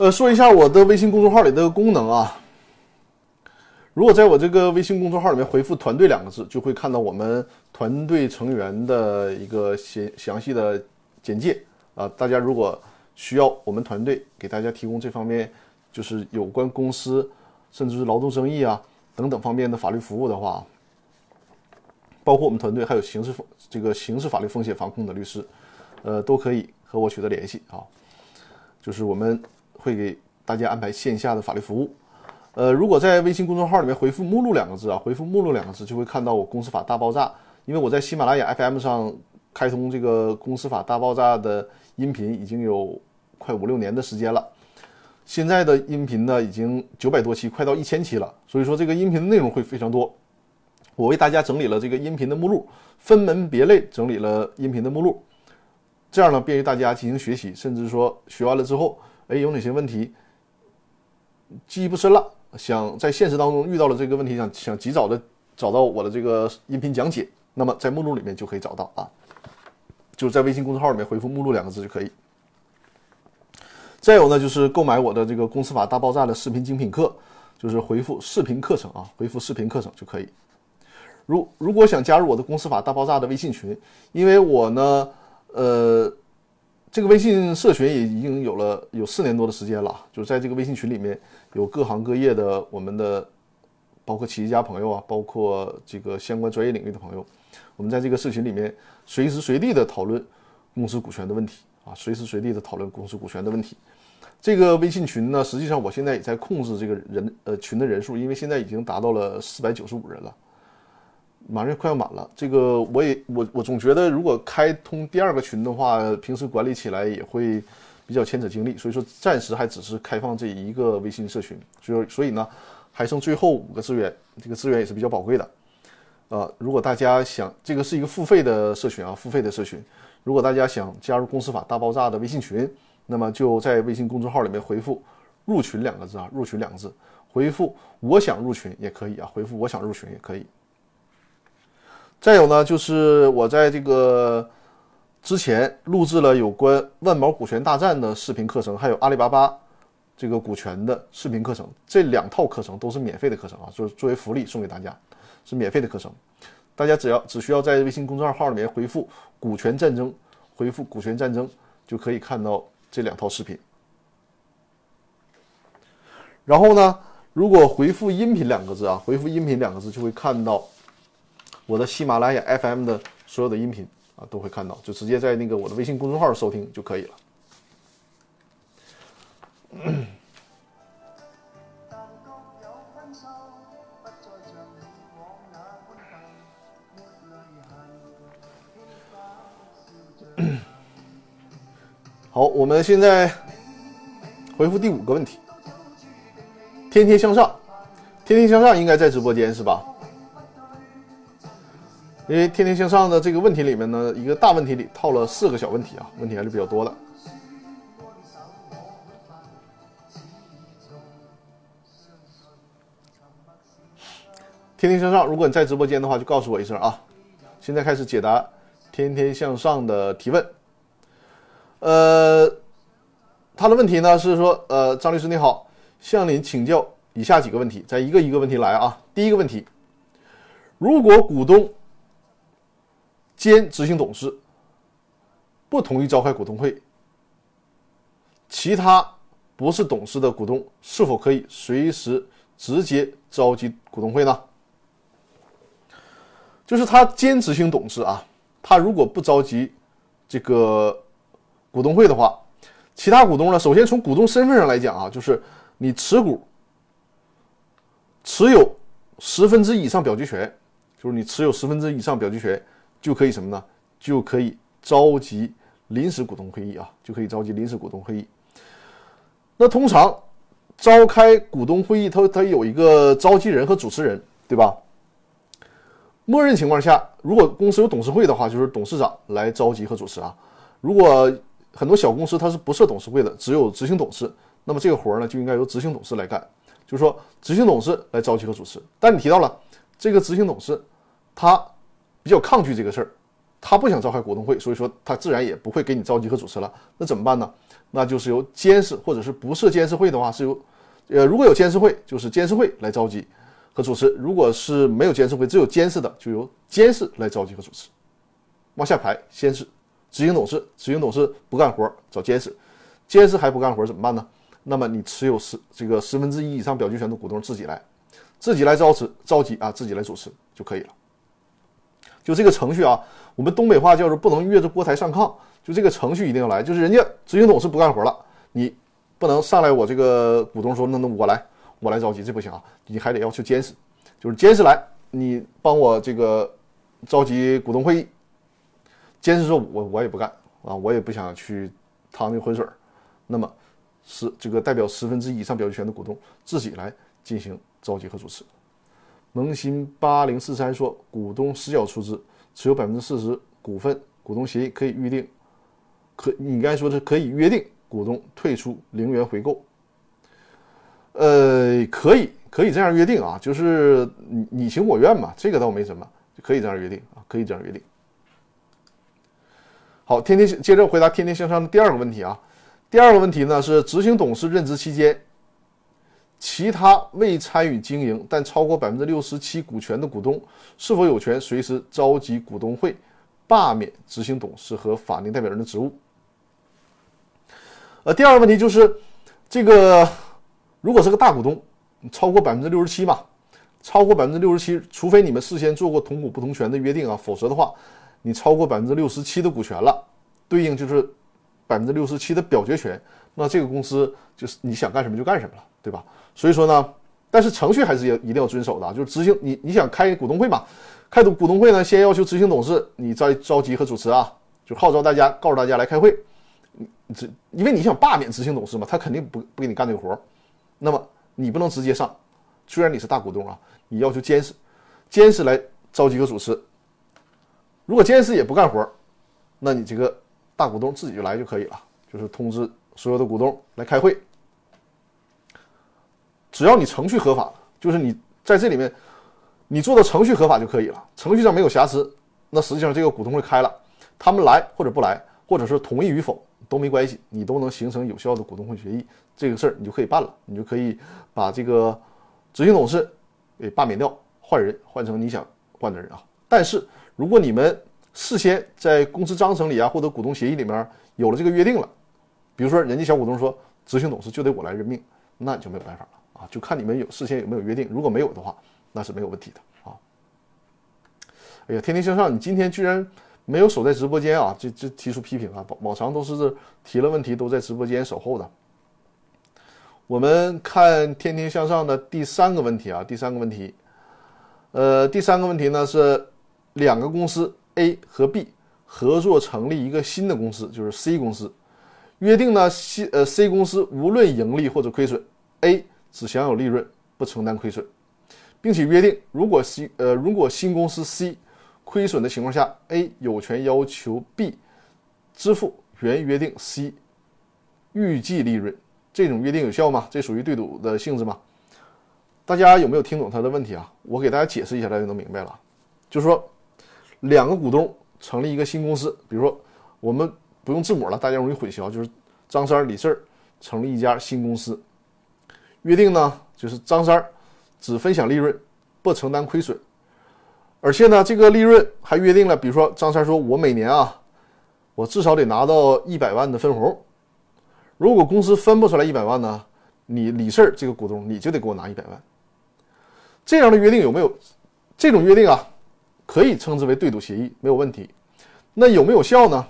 呃，说一下我的微信公众号里的功能啊。如果在我这个微信公众号里面回复“团队”两个字，就会看到我们团队成员的一个详详细的简介啊。大家如果需要我们团队给大家提供这方面，就是有关公司甚至是劳动争议啊等等方面的法律服务的话，包括我们团队还有刑事这个刑事法律风险防控的律师，呃，都可以和我取得联系啊。就是我们。会给大家安排线下的法律服务，呃，如果在微信公众号里面回复“目录”两个字啊，回复“目录”两个字，就会看到我公司法大爆炸。因为我在喜马拉雅 FM 上开通这个公司法大爆炸的音频已经有快五六年的时间了，现在的音频呢已经九百多期，快到一千期了。所以说这个音频的内容会非常多。我为大家整理了这个音频的目录，分门别类整理了音频的目录，这样呢便于大家进行学习，甚至说学完了之后。哎，有哪些问题记忆不深了？想在现实当中遇到了这个问题，想想及早的找到我的这个音频讲解，那么在目录里面就可以找到啊，就是在微信公众号里面回复“目录”两个字就可以。再有呢，就是购买我的这个公司法大爆炸的视频精品课，就是回复“视频课程”啊，回复“视频课程”就可以。如如果想加入我的公司法大爆炸的微信群，因为我呢，呃。这个微信社群也已经有了有四年多的时间了，就是在这个微信群里面有各行各业的我们的，包括企业家朋友啊，包括这个相关专业领域的朋友，我们在这个社群里面随时随地的讨论公司股权的问题啊，随时随地的讨论公司股权的问题。这个微信群呢，实际上我现在也在控制这个人呃群的人数，因为现在已经达到了四百九十五人了。马上快要满了，这个我也我我总觉得，如果开通第二个群的话，平时管理起来也会比较牵扯精力，所以说暂时还只是开放这一个微信社群，所以所以呢，还剩最后五个资源，这个资源也是比较宝贵的，呃，如果大家想，这个是一个付费的社群啊，付费的社群，如果大家想加入公司法大爆炸的微信群，那么就在微信公众号里面回复入群两个字啊，入群两个字，回复我想入群也可以啊，回复我想入群也可以。再有呢，就是我在这个之前录制了有关万毛股权大战的视频课程，还有阿里巴巴这个股权的视频课程，这两套课程都是免费的课程啊，就是作为福利送给大家，是免费的课程。大家只要只需要在微信公众号里面回复“股权战争”，回复“股权战争”就可以看到这两套视频。然后呢，如果回复“音频”两个字啊，回复“音频”两个字就会看到。我的喜马拉雅 FM 的所有的音频啊，都会看到，就直接在那个我的微信公众号收听就可以了。好，我们现在回复第五个问题。天天向上，天天向上应该在直播间是吧？因为天天向上的这个问题里面呢，一个大问题里套了四个小问题啊，问题还是比较多的。天天向上，如果你在直播间的话，就告诉我一声啊。现在开始解答天天向上的提问。呃，他的问题呢是说，呃，张律师你好，向您请教以下几个问题，咱一个一个问题来啊。第一个问题，如果股东。兼执行董事不同意召开股东会，其他不是董事的股东是否可以随时直接召集股东会呢？就是他兼执行董事啊，他如果不召集这个股东会的话，其他股东呢，首先从股东身份上来讲啊，就是你持股持有十分之以上表决权，就是你持有十分之以上表决权。就可以什么呢？就可以召集临时股东会议啊，就可以召集临时股东会议。那通常召开股东会议，它它有一个召集人和主持人，对吧？默认情况下，如果公司有董事会的话，就是董事长来召集和主持啊。如果很多小公司它是不设董事会的，只有执行董事，那么这个活儿呢就应该由执行董事来干，就是说执行董事来召集和主持。但你提到了这个执行董事，他。比较抗拒这个事儿，他不想召开股东会，所以说他自然也不会给你召集和主持了。那怎么办呢？那就是由监事或者是不设监事会的话，是由呃如果有监事会，就是监事会来召集和主持；如果是没有监事会，只有监事的，就由监事来召集和主持。往下排，先是执行董事，执行董事不干活找监事，监事还不干活怎么办呢？那么你持有十这个十分之一以上表决权的股东自己来，自己来召持召集啊，自己来主持就可以了。就这个程序啊，我们东北话叫做不能越着锅台上炕。就这个程序一定要来，就是人家执行董事不干活了，你不能上来我这个股东说那那我来我来召集，这不行啊，你还得要求监事，就是监事来，你帮我这个召集股东会议。监事说我我也不干啊，我也不想去趟那浑水那么是这个代表十分之一以上表决权的股东自己来进行召集和主持。萌新八零四三说：“股东实缴出资，持有百分之四十股份，股东协议可以预定，可你应该说是可以约定股东退出零元回购。呃，可以，可以这样约定啊，就是你你情我愿嘛，这个倒没什么，可以这样约定啊，可以这样约定。好，天天接着回答天天向上的第二个问题啊，第二个问题呢是执行董事任职期间。”其他未参与经营但超过百分之六十七股权的股东，是否有权随时召集股东会，罢免执行董事和法定代表人的职务？呃，第二个问题就是，这个如果是个大股东，超过百分之六十七嘛，超过百分之六十七，除非你们事先做过同股不同权的约定啊，否则的话，你超过百分之六十七的股权了，对应就是百分之六十七的表决权，那这个公司就是你想干什么就干什么了，对吧？所以说呢，但是程序还是要一定要遵守的，就是执行你你想开股东会嘛，开股股东会呢，先要求执行董事你再召集和主持啊，就号召大家，告诉大家来开会。你这因为你想罢免执行董事嘛，他肯定不不给你干这个活，那么你不能直接上，虽然你是大股东啊，你要求监事，监事来召集和主持。如果监事也不干活，那你这个大股东自己就来就可以了，就是通知所有的股东来开会。只要你程序合法，就是你在这里面，你做的程序合法就可以了。程序上没有瑕疵，那实际上这个股东会开了，他们来或者不来，或者是同意与否都没关系，你都能形成有效的股东会决议，这个事儿你就可以办了，你就可以把这个执行董事给罢免掉，换人换成你想换的人啊。但是如果你们事先在公司章程里啊，或者股东协议里面有了这个约定了，比如说人家小股东说执行董事就得我来任命，那你就没有办法了。啊，就看你们有事先有没有约定，如果没有的话，那是没有问题的啊。哎呀，天天向上，你今天居然没有守在直播间啊，就就提出批评啊。往常都是提了问题都在直播间守候的。我们看天天向上的第三个问题啊，第三个问题，呃，第三个问题呢是两个公司 A 和 B 合作成立一个新的公司，就是 C 公司，约定呢 C 呃 C 公司无论盈利或者亏损，A 只享有利润，不承担亏损，并且约定如果 C 呃如果新公司 C 亏损的情况下，A 有权要求 B 支付原约定 C 预计利润。这种约定有效吗？这属于对赌的性质吗？大家有没有听懂他的问题啊？我给大家解释一下，大家就能明白了。就是说，两个股东成立一个新公司，比如说我们不用字母了，大家容易混淆，就是张三、李四成立一家新公司，约定呢就是张三只分享利润，不承担亏损。而且呢，这个利润还约定了，比如说张三说：“我每年啊，我至少得拿到一百万的分红。如果公司分不出来一百万呢，你李四这个股东你就得给我拿一百万。”这样的约定有没有？这种约定啊，可以称之为对赌协议，没有问题。那有没有效呢？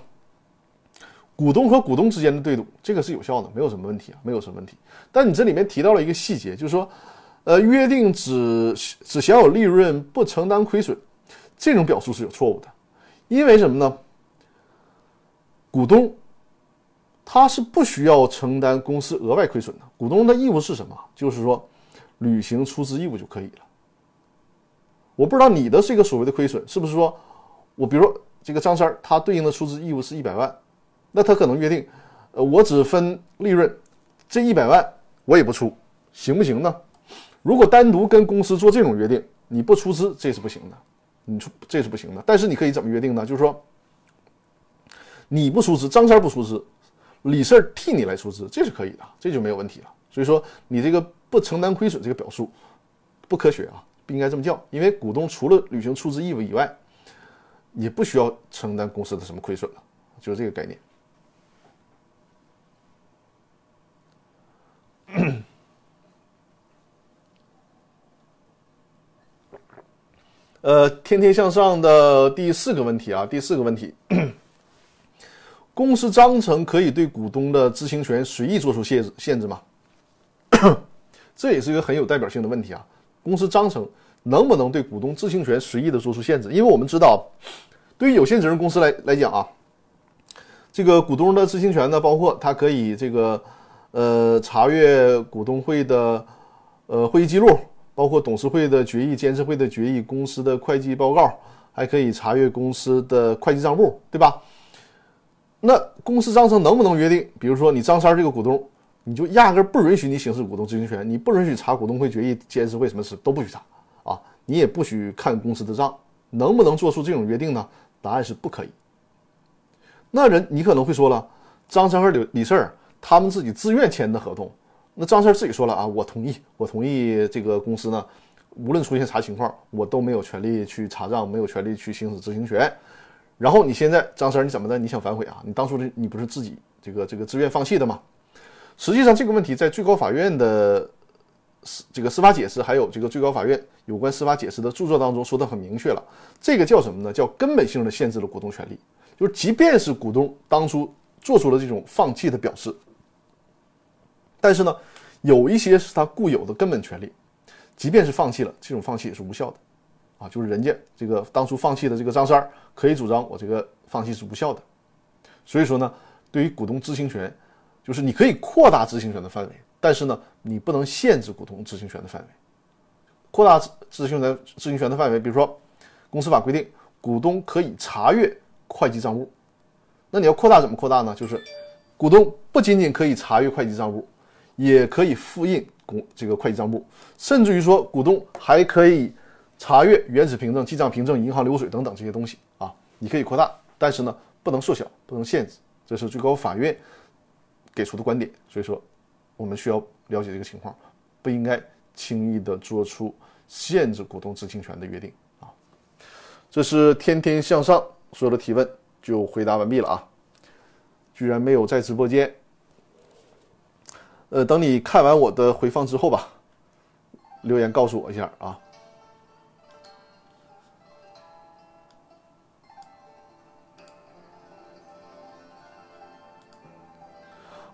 股东和股东之间的对赌，这个是有效的，没有什么问题啊，没有什么问题。但你这里面提到了一个细节，就是说。呃，约定只只享有利润，不承担亏损，这种表述是有错误的。因为什么呢？股东他是不需要承担公司额外亏损的。股东的义务是什么？就是说，履行出资义务就可以了。我不知道你的这个所谓的亏损是不是说，我比如说这个张三他对应的出资义务是一百万，那他可能约定，呃，我只分利润，这一百万我也不出，行不行呢？如果单独跟公司做这种约定，你不出资这是不行的，你出这是不行的。但是你可以怎么约定呢？就是说，你不出资，张三不出资，李四替你来出资，这是可以的，这就没有问题了。所以说，你这个不承担亏损这个表述不科学啊，不应该这么叫。因为股东除了履行出资义务以外，也不需要承担公司的什么亏损了，就是这个概念。呃，天天向上的第四个问题啊，第四个问题，公司章程可以对股东的知情权随意做出限制限制吗？这也是一个很有代表性的问题啊。公司章程能不能对股东知情权随意的做出限制？因为我们知道，对于有限责任公司来来讲啊，这个股东的知情权呢，包括他可以这个呃查阅股东会的呃会议记录。包括董事会的决议、监事会的决议、公司的会计报告，还可以查阅公司的会计账簿，对吧？那公司章程能不能约定？比如说，你张三这个股东，你就压根不允许你行使股东知情权，你不允许查股东会决议、监事会什么事都不许查啊！你也不许看公司的账，能不能做出这种约定呢？答案是不可以。那人你可能会说了，张三和李李四他们自己自愿签的合同。那张三自己说了啊，我同意，我同意这个公司呢，无论出现啥情况，我都没有权利去查账，没有权利去行使执行权。然后你现在张三你怎么的？你想反悔啊？你当初的你不是自己这个这个自愿放弃的吗？实际上这个问题在最高法院的司这个司法解释，还有这个最高法院有关司法解释的著作当中说的很明确了，这个叫什么呢？叫根本性的限制了股东权利，就是即便是股东当初做出了这种放弃的表示。但是呢，有一些是他固有的根本权利，即便是放弃了，这种放弃也是无效的，啊，就是人家这个当初放弃的这个张三儿可以主张我这个放弃是无效的。所以说呢，对于股东知情权，就是你可以扩大知情权的范围，但是呢，你不能限制股东知情权的范围。扩大知知情权知情权的范围，比如说，公司法规定股东可以查阅会计账簿，那你要扩大怎么扩大呢？就是股东不仅仅可以查阅会计账簿。也可以复印公这个会计账簿，甚至于说股东还可以查阅原始凭证、记账凭证、银行流水等等这些东西啊。你可以扩大，但是呢，不能缩小，不能限制，这是最高法院给出的观点。所以说，我们需要了解这个情况，不应该轻易的做出限制股东知情权的约定啊。这是天天向上所有的提问就回答完毕了啊，居然没有在直播间。呃等你看完我的回放之后吧留言告诉我一下啊。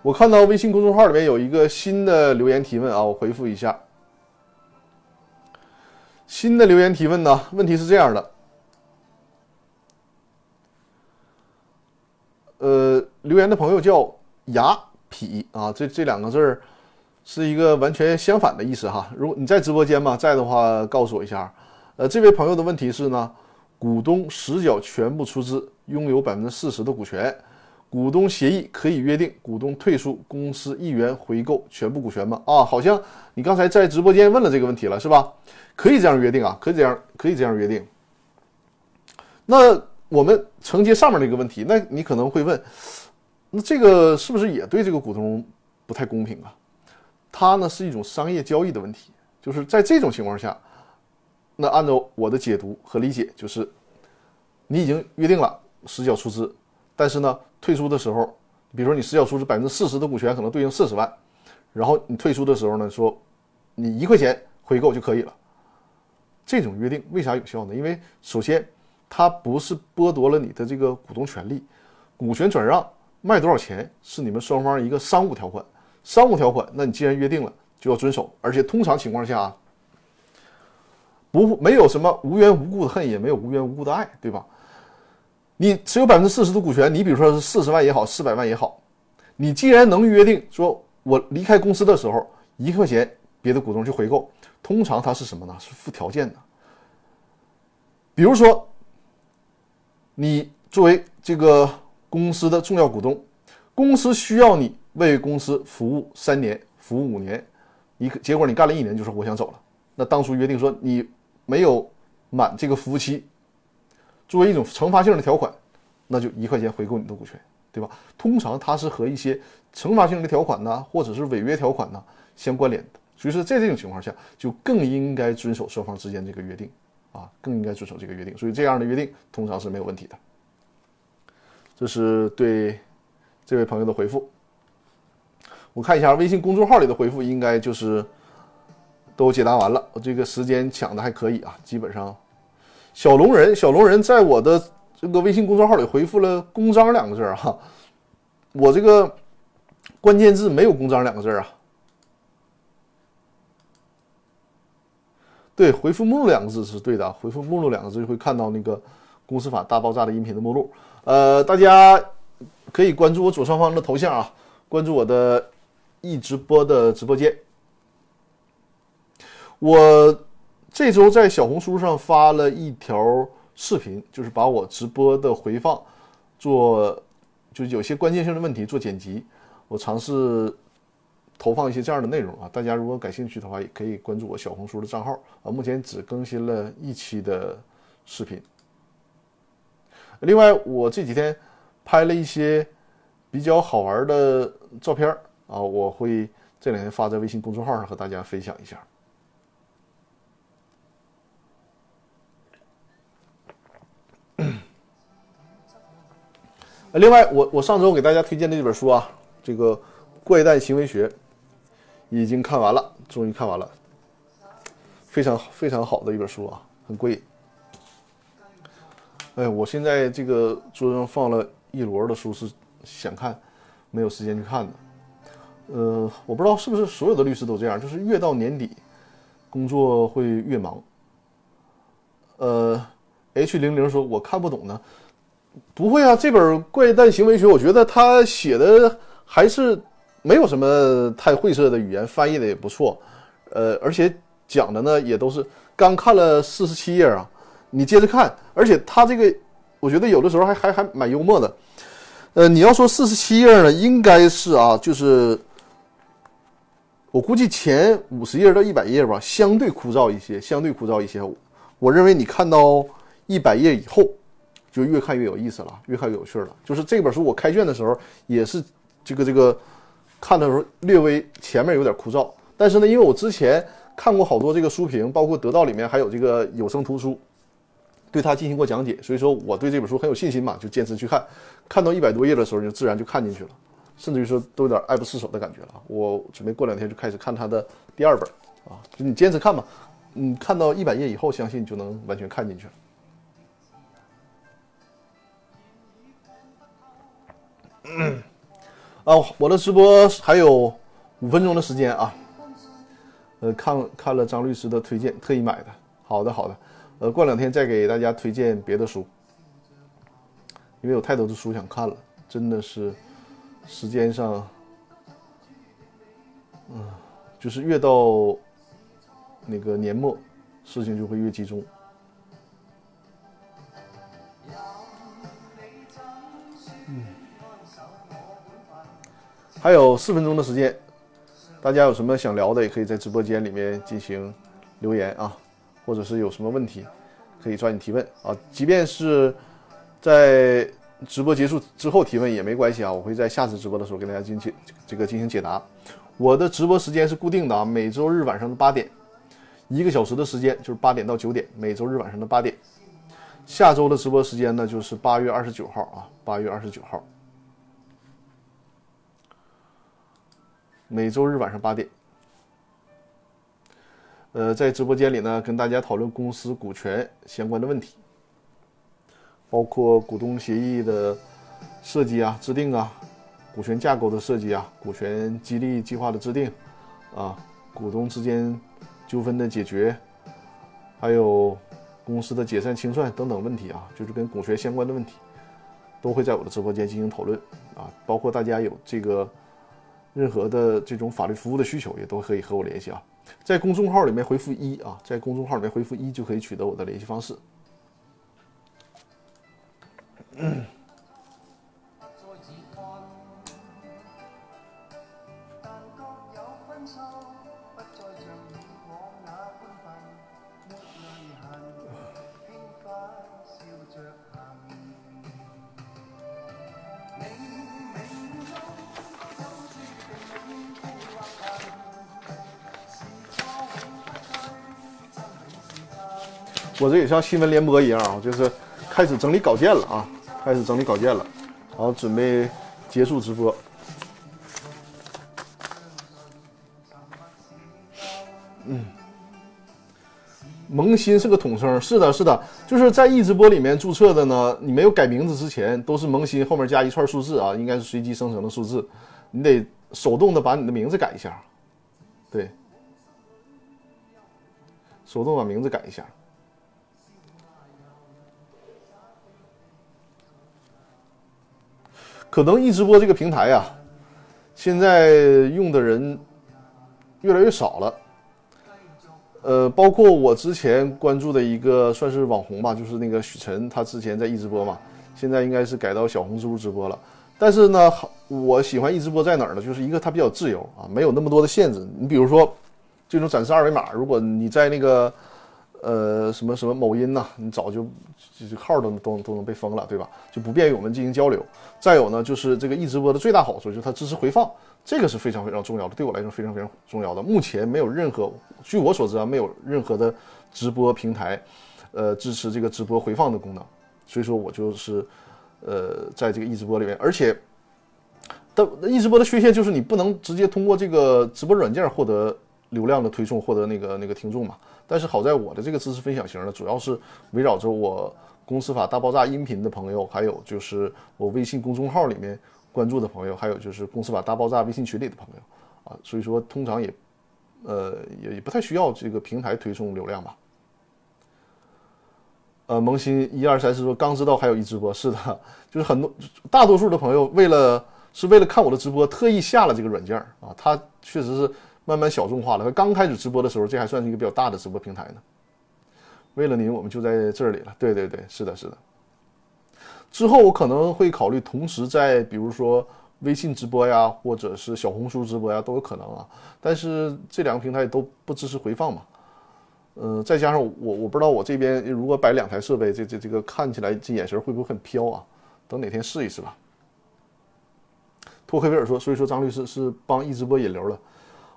我看到微信公众号里面有一个新的留言提问啊我回复一下。新的留言提问呢问题是这样的。呃留言的朋友叫牙痞啊，这这两个字儿是一个完全相反的意思哈。如果你在直播间吗？在的话，告诉我一下。呃，这位朋友的问题是呢，股东实缴全部出资，拥有百分之四十的股权，股东协议可以约定股东退出，公司一元回购全部股权吗？啊，好像你刚才在直播间问了这个问题了，是吧？可以这样约定啊，可以这样，可以这样约定。那。我们承接上面那个问题，那你可能会问，那这个是不是也对这个股东不太公平啊？它呢是一种商业交易的问题，就是在这种情况下，那按照我的解读和理解，就是你已经约定了实缴出资，但是呢退出的时候，比如说你实缴出资百分之四十的股权，可能对应四十万，然后你退出的时候呢说你一块钱回购就可以了，这种约定为啥有效呢？因为首先。它不是剥夺了你的这个股东权利，股权转让卖多少钱是你们双方一个商务条款，商务条款，那你既然约定了就要遵守，而且通常情况下不没有什么无缘无故的恨，也没有无缘无故的爱，对吧？你持有百分之四十的股权，你比如说是四十万也好，四百万也好，你既然能约定说我离开公司的时候一块钱别的股东去回购，通常它是什么呢？是附条件的，比如说。你作为这个公司的重要股东，公司需要你为公司服务三年、服务五年，你结果你干了一年就说我想走了。那当初约定说你没有满这个服务期，作为一种惩罚性的条款，那就一块钱回购你的股权，对吧？通常它是和一些惩罚性的条款呢，或者是违约条款呢相关联的。所以说在这种情况下，就更应该遵守双方之间这个约定。啊，更应该遵守这个约定，所以这样的约定通常是没有问题的。这是对这位朋友的回复。我看一下微信公众号里的回复，应该就是都解答完了。我这个时间抢的还可以啊，基本上。小龙人，小龙人在我的这个微信公众号里回复了“公章”两个字儿哈，我这个关键字没有“公章”两个字啊。对，回复目录两个字是对的。回复目录两个字就会看到那个公司法大爆炸的音频的目录。呃，大家可以关注我左上方的头像啊，关注我的易直播的直播间。我这周在小红书上发了一条视频，就是把我直播的回放做，就是有些关键性的问题做剪辑。我尝试。投放一些这样的内容啊，大家如果感兴趣的话，也可以关注我小红书的账号啊。目前只更新了一期的视频。另外，我这几天拍了一些比较好玩的照片啊，我会这两天发在微信公众号上和大家分享一下。另外，我我上周给大家推荐的这本书啊，这个《怪诞行为学》。已经看完了，终于看完了，非常非常好的一本书啊，很贵。哎，我现在这个桌上放了一摞的书，是想看，没有时间去看的。呃，我不知道是不是所有的律师都这样，就是越到年底，工作会越忙。呃，H 零零说，我看不懂呢。不会啊，这本《怪诞行为学》，我觉得他写的还是。没有什么太晦涩的语言，翻译的也不错，呃，而且讲的呢也都是刚看了四十七页啊，你接着看，而且他这个我觉得有的时候还还还蛮幽默的，呃，你要说四十七页呢，应该是啊，就是我估计前五十页到一百页吧，相对枯燥一些，相对枯燥一些。我认为你看到一百页以后，就越看越有意思了，越看越有趣了。就是这本书我开卷的时候也是这个这个。看的时候略微前面有点枯燥，但是呢，因为我之前看过好多这个书评，包括得到里面还有这个有声图书，对它进行过讲解，所以说我对这本书很有信心嘛，就坚持去看。看到一百多页的时候，就自然就看进去了，甚至于说都有点爱不释手的感觉了。我准备过两天就开始看他的第二本啊，就你坚持看嘛，嗯，看到一百页以后，相信就能完全看进去了。啊，我的直播还有五分钟的时间啊。呃，看看了张律师的推荐，特意买的。好的，好的。呃，过两天再给大家推荐别的书，因为有太多的书想看了，真的是时间上，嗯，就是越到那个年末，事情就会越集中。还有四分钟的时间，大家有什么想聊的，也可以在直播间里面进行留言啊。或者是有什么问题，可以抓紧提问啊！即便是在直播结束之后提问也没关系啊，我会在下次直播的时候给大家进行这个进行解答。我的直播时间是固定的啊，每周日晚上的八点，一个小时的时间就是八点到九点，每周日晚上的八点。下周的直播时间呢就是八月二十九号啊，八月二十九号，每周日晚上八点。呃，在直播间里呢，跟大家讨论公司股权相关的问题，包括股东协议的设计啊、制定啊，股权架构的设计啊，股权激励计划的制定啊，股东之间纠纷的解决，还有公司的解散清算等等问题啊，就是跟股权相关的问题，都会在我的直播间进行讨论啊。包括大家有这个任何的这种法律服务的需求，也都可以和我联系啊。在公众号里面回复一啊，在公众号里面回复一就可以取得我的联系方式。我这也像新闻联播一样啊，就是开始整理稿件了啊，开始整理稿件了，然后准备结束直播。嗯，萌新是个统称，是的，是的，就是在易直播里面注册的呢。你没有改名字之前，都是萌新后面加一串数字啊，应该是随机生成的数字，你得手动的把你的名字改一下，对，手动把名字改一下。可能一直播这个平台呀，现在用的人越来越少了。呃，包括我之前关注的一个算是网红吧，就是那个许晨，他之前在一直播嘛，现在应该是改到小红书直播了。但是呢，我喜欢一直播在哪儿呢？就是一个它比较自由啊，没有那么多的限制。你比如说这种展示二维码，如果你在那个。呃，什么什么某音呐，你早就这号都都都能被封了，对吧？就不便于我们进行交流。再有呢，就是这个易直播的最大好处就是它支持回放，这个是非常非常重要的，对我来说非常非常重要的。目前没有任何，据我所知啊，没有任何的直播平台，呃，支持这个直播回放的功能。所以说我就是，呃，在这个易直播里面，而且但易直播的缺陷就是你不能直接通过这个直播软件获得流量的推送，获得那个那个听众嘛。但是好在我的这个知识分享型呢，主要是围绕着我公司法大爆炸音频的朋友，还有就是我微信公众号里面关注的朋友，还有就是公司法大爆炸微信群里的朋友啊，所以说通常也，呃，也也不太需要这个平台推送流量吧。呃，萌新一二三四说刚知道还有一直播，是的，就是很多大多数的朋友为了是为了看我的直播，特意下了这个软件啊，它确实是。慢慢小众化了。刚开始直播的时候，这还算是一个比较大的直播平台呢。为了您，我们就在这里了。对对对，是的，是的。之后我可能会考虑同时在，比如说微信直播呀，或者是小红书直播呀，都有可能啊。但是这两个平台都不支持回放嘛。嗯，再加上我，我不知道我这边如果摆两台设备，这这这个看起来这眼神会不会很飘啊？等哪天试一试吧。托克维尔说，所以说张律师是帮一直播引流了。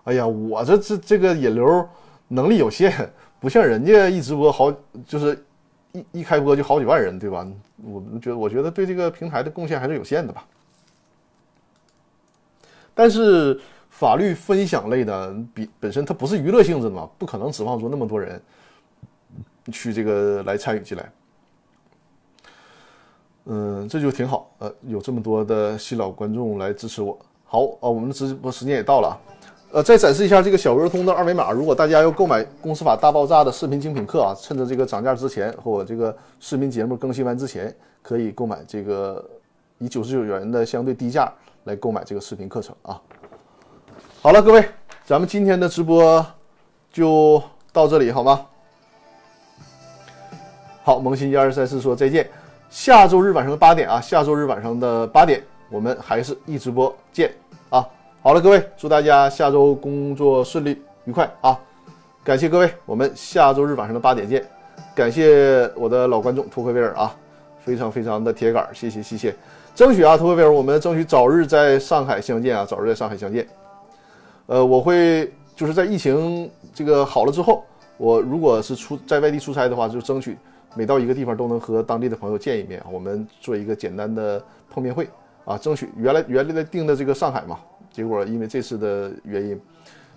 哎呀，我这这这个引流能力有限，不像人家一直播好，就是一一开播就好几万人，对吧？我们觉得，我觉得对这个平台的贡献还是有限的吧。但是法律分享类的，比本身它不是娱乐性质的嘛，不可能指望说那么多人去这个来参与进来。嗯，这就挺好，呃，有这么多的新老观众来支持我。好啊，我们的直播时间也到了，呃，再展示一下这个小鹅通的二维码。如果大家要购买《公司法大爆炸》的视频精品课啊，趁着这个涨价之前和我这个视频节目更新完之前，可以购买这个以九十九元的相对低价来购买这个视频课程啊。好了，各位，咱们今天的直播就到这里好吗？好，萌新一二三四说再见。下周日晚上的八点啊，下周日晚上的八点，我们还是一直播见。好了，各位，祝大家下周工作顺利愉快啊！感谢各位，我们下周日晚上的八点见。感谢我的老观众托克维尔啊，非常非常的铁杆，谢谢谢谢。争取啊，托克维尔，我们争取早日在上海相见啊，早日在上海相见。呃，我会就是在疫情这个好了之后，我如果是出在外地出差的话，就争取。每到一个地方都能和当地的朋友见一面，我们做一个简单的碰面会啊，争取原来原来的定的这个上海嘛，结果因为这次的原因，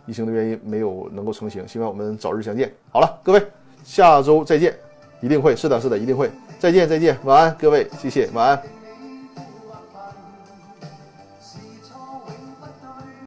疫情的原因没有能够成型，希望我们早日相见。好了，各位，下周再见，一定会是的，是的，一定会，再见再见，晚安，各位，谢谢，晚安。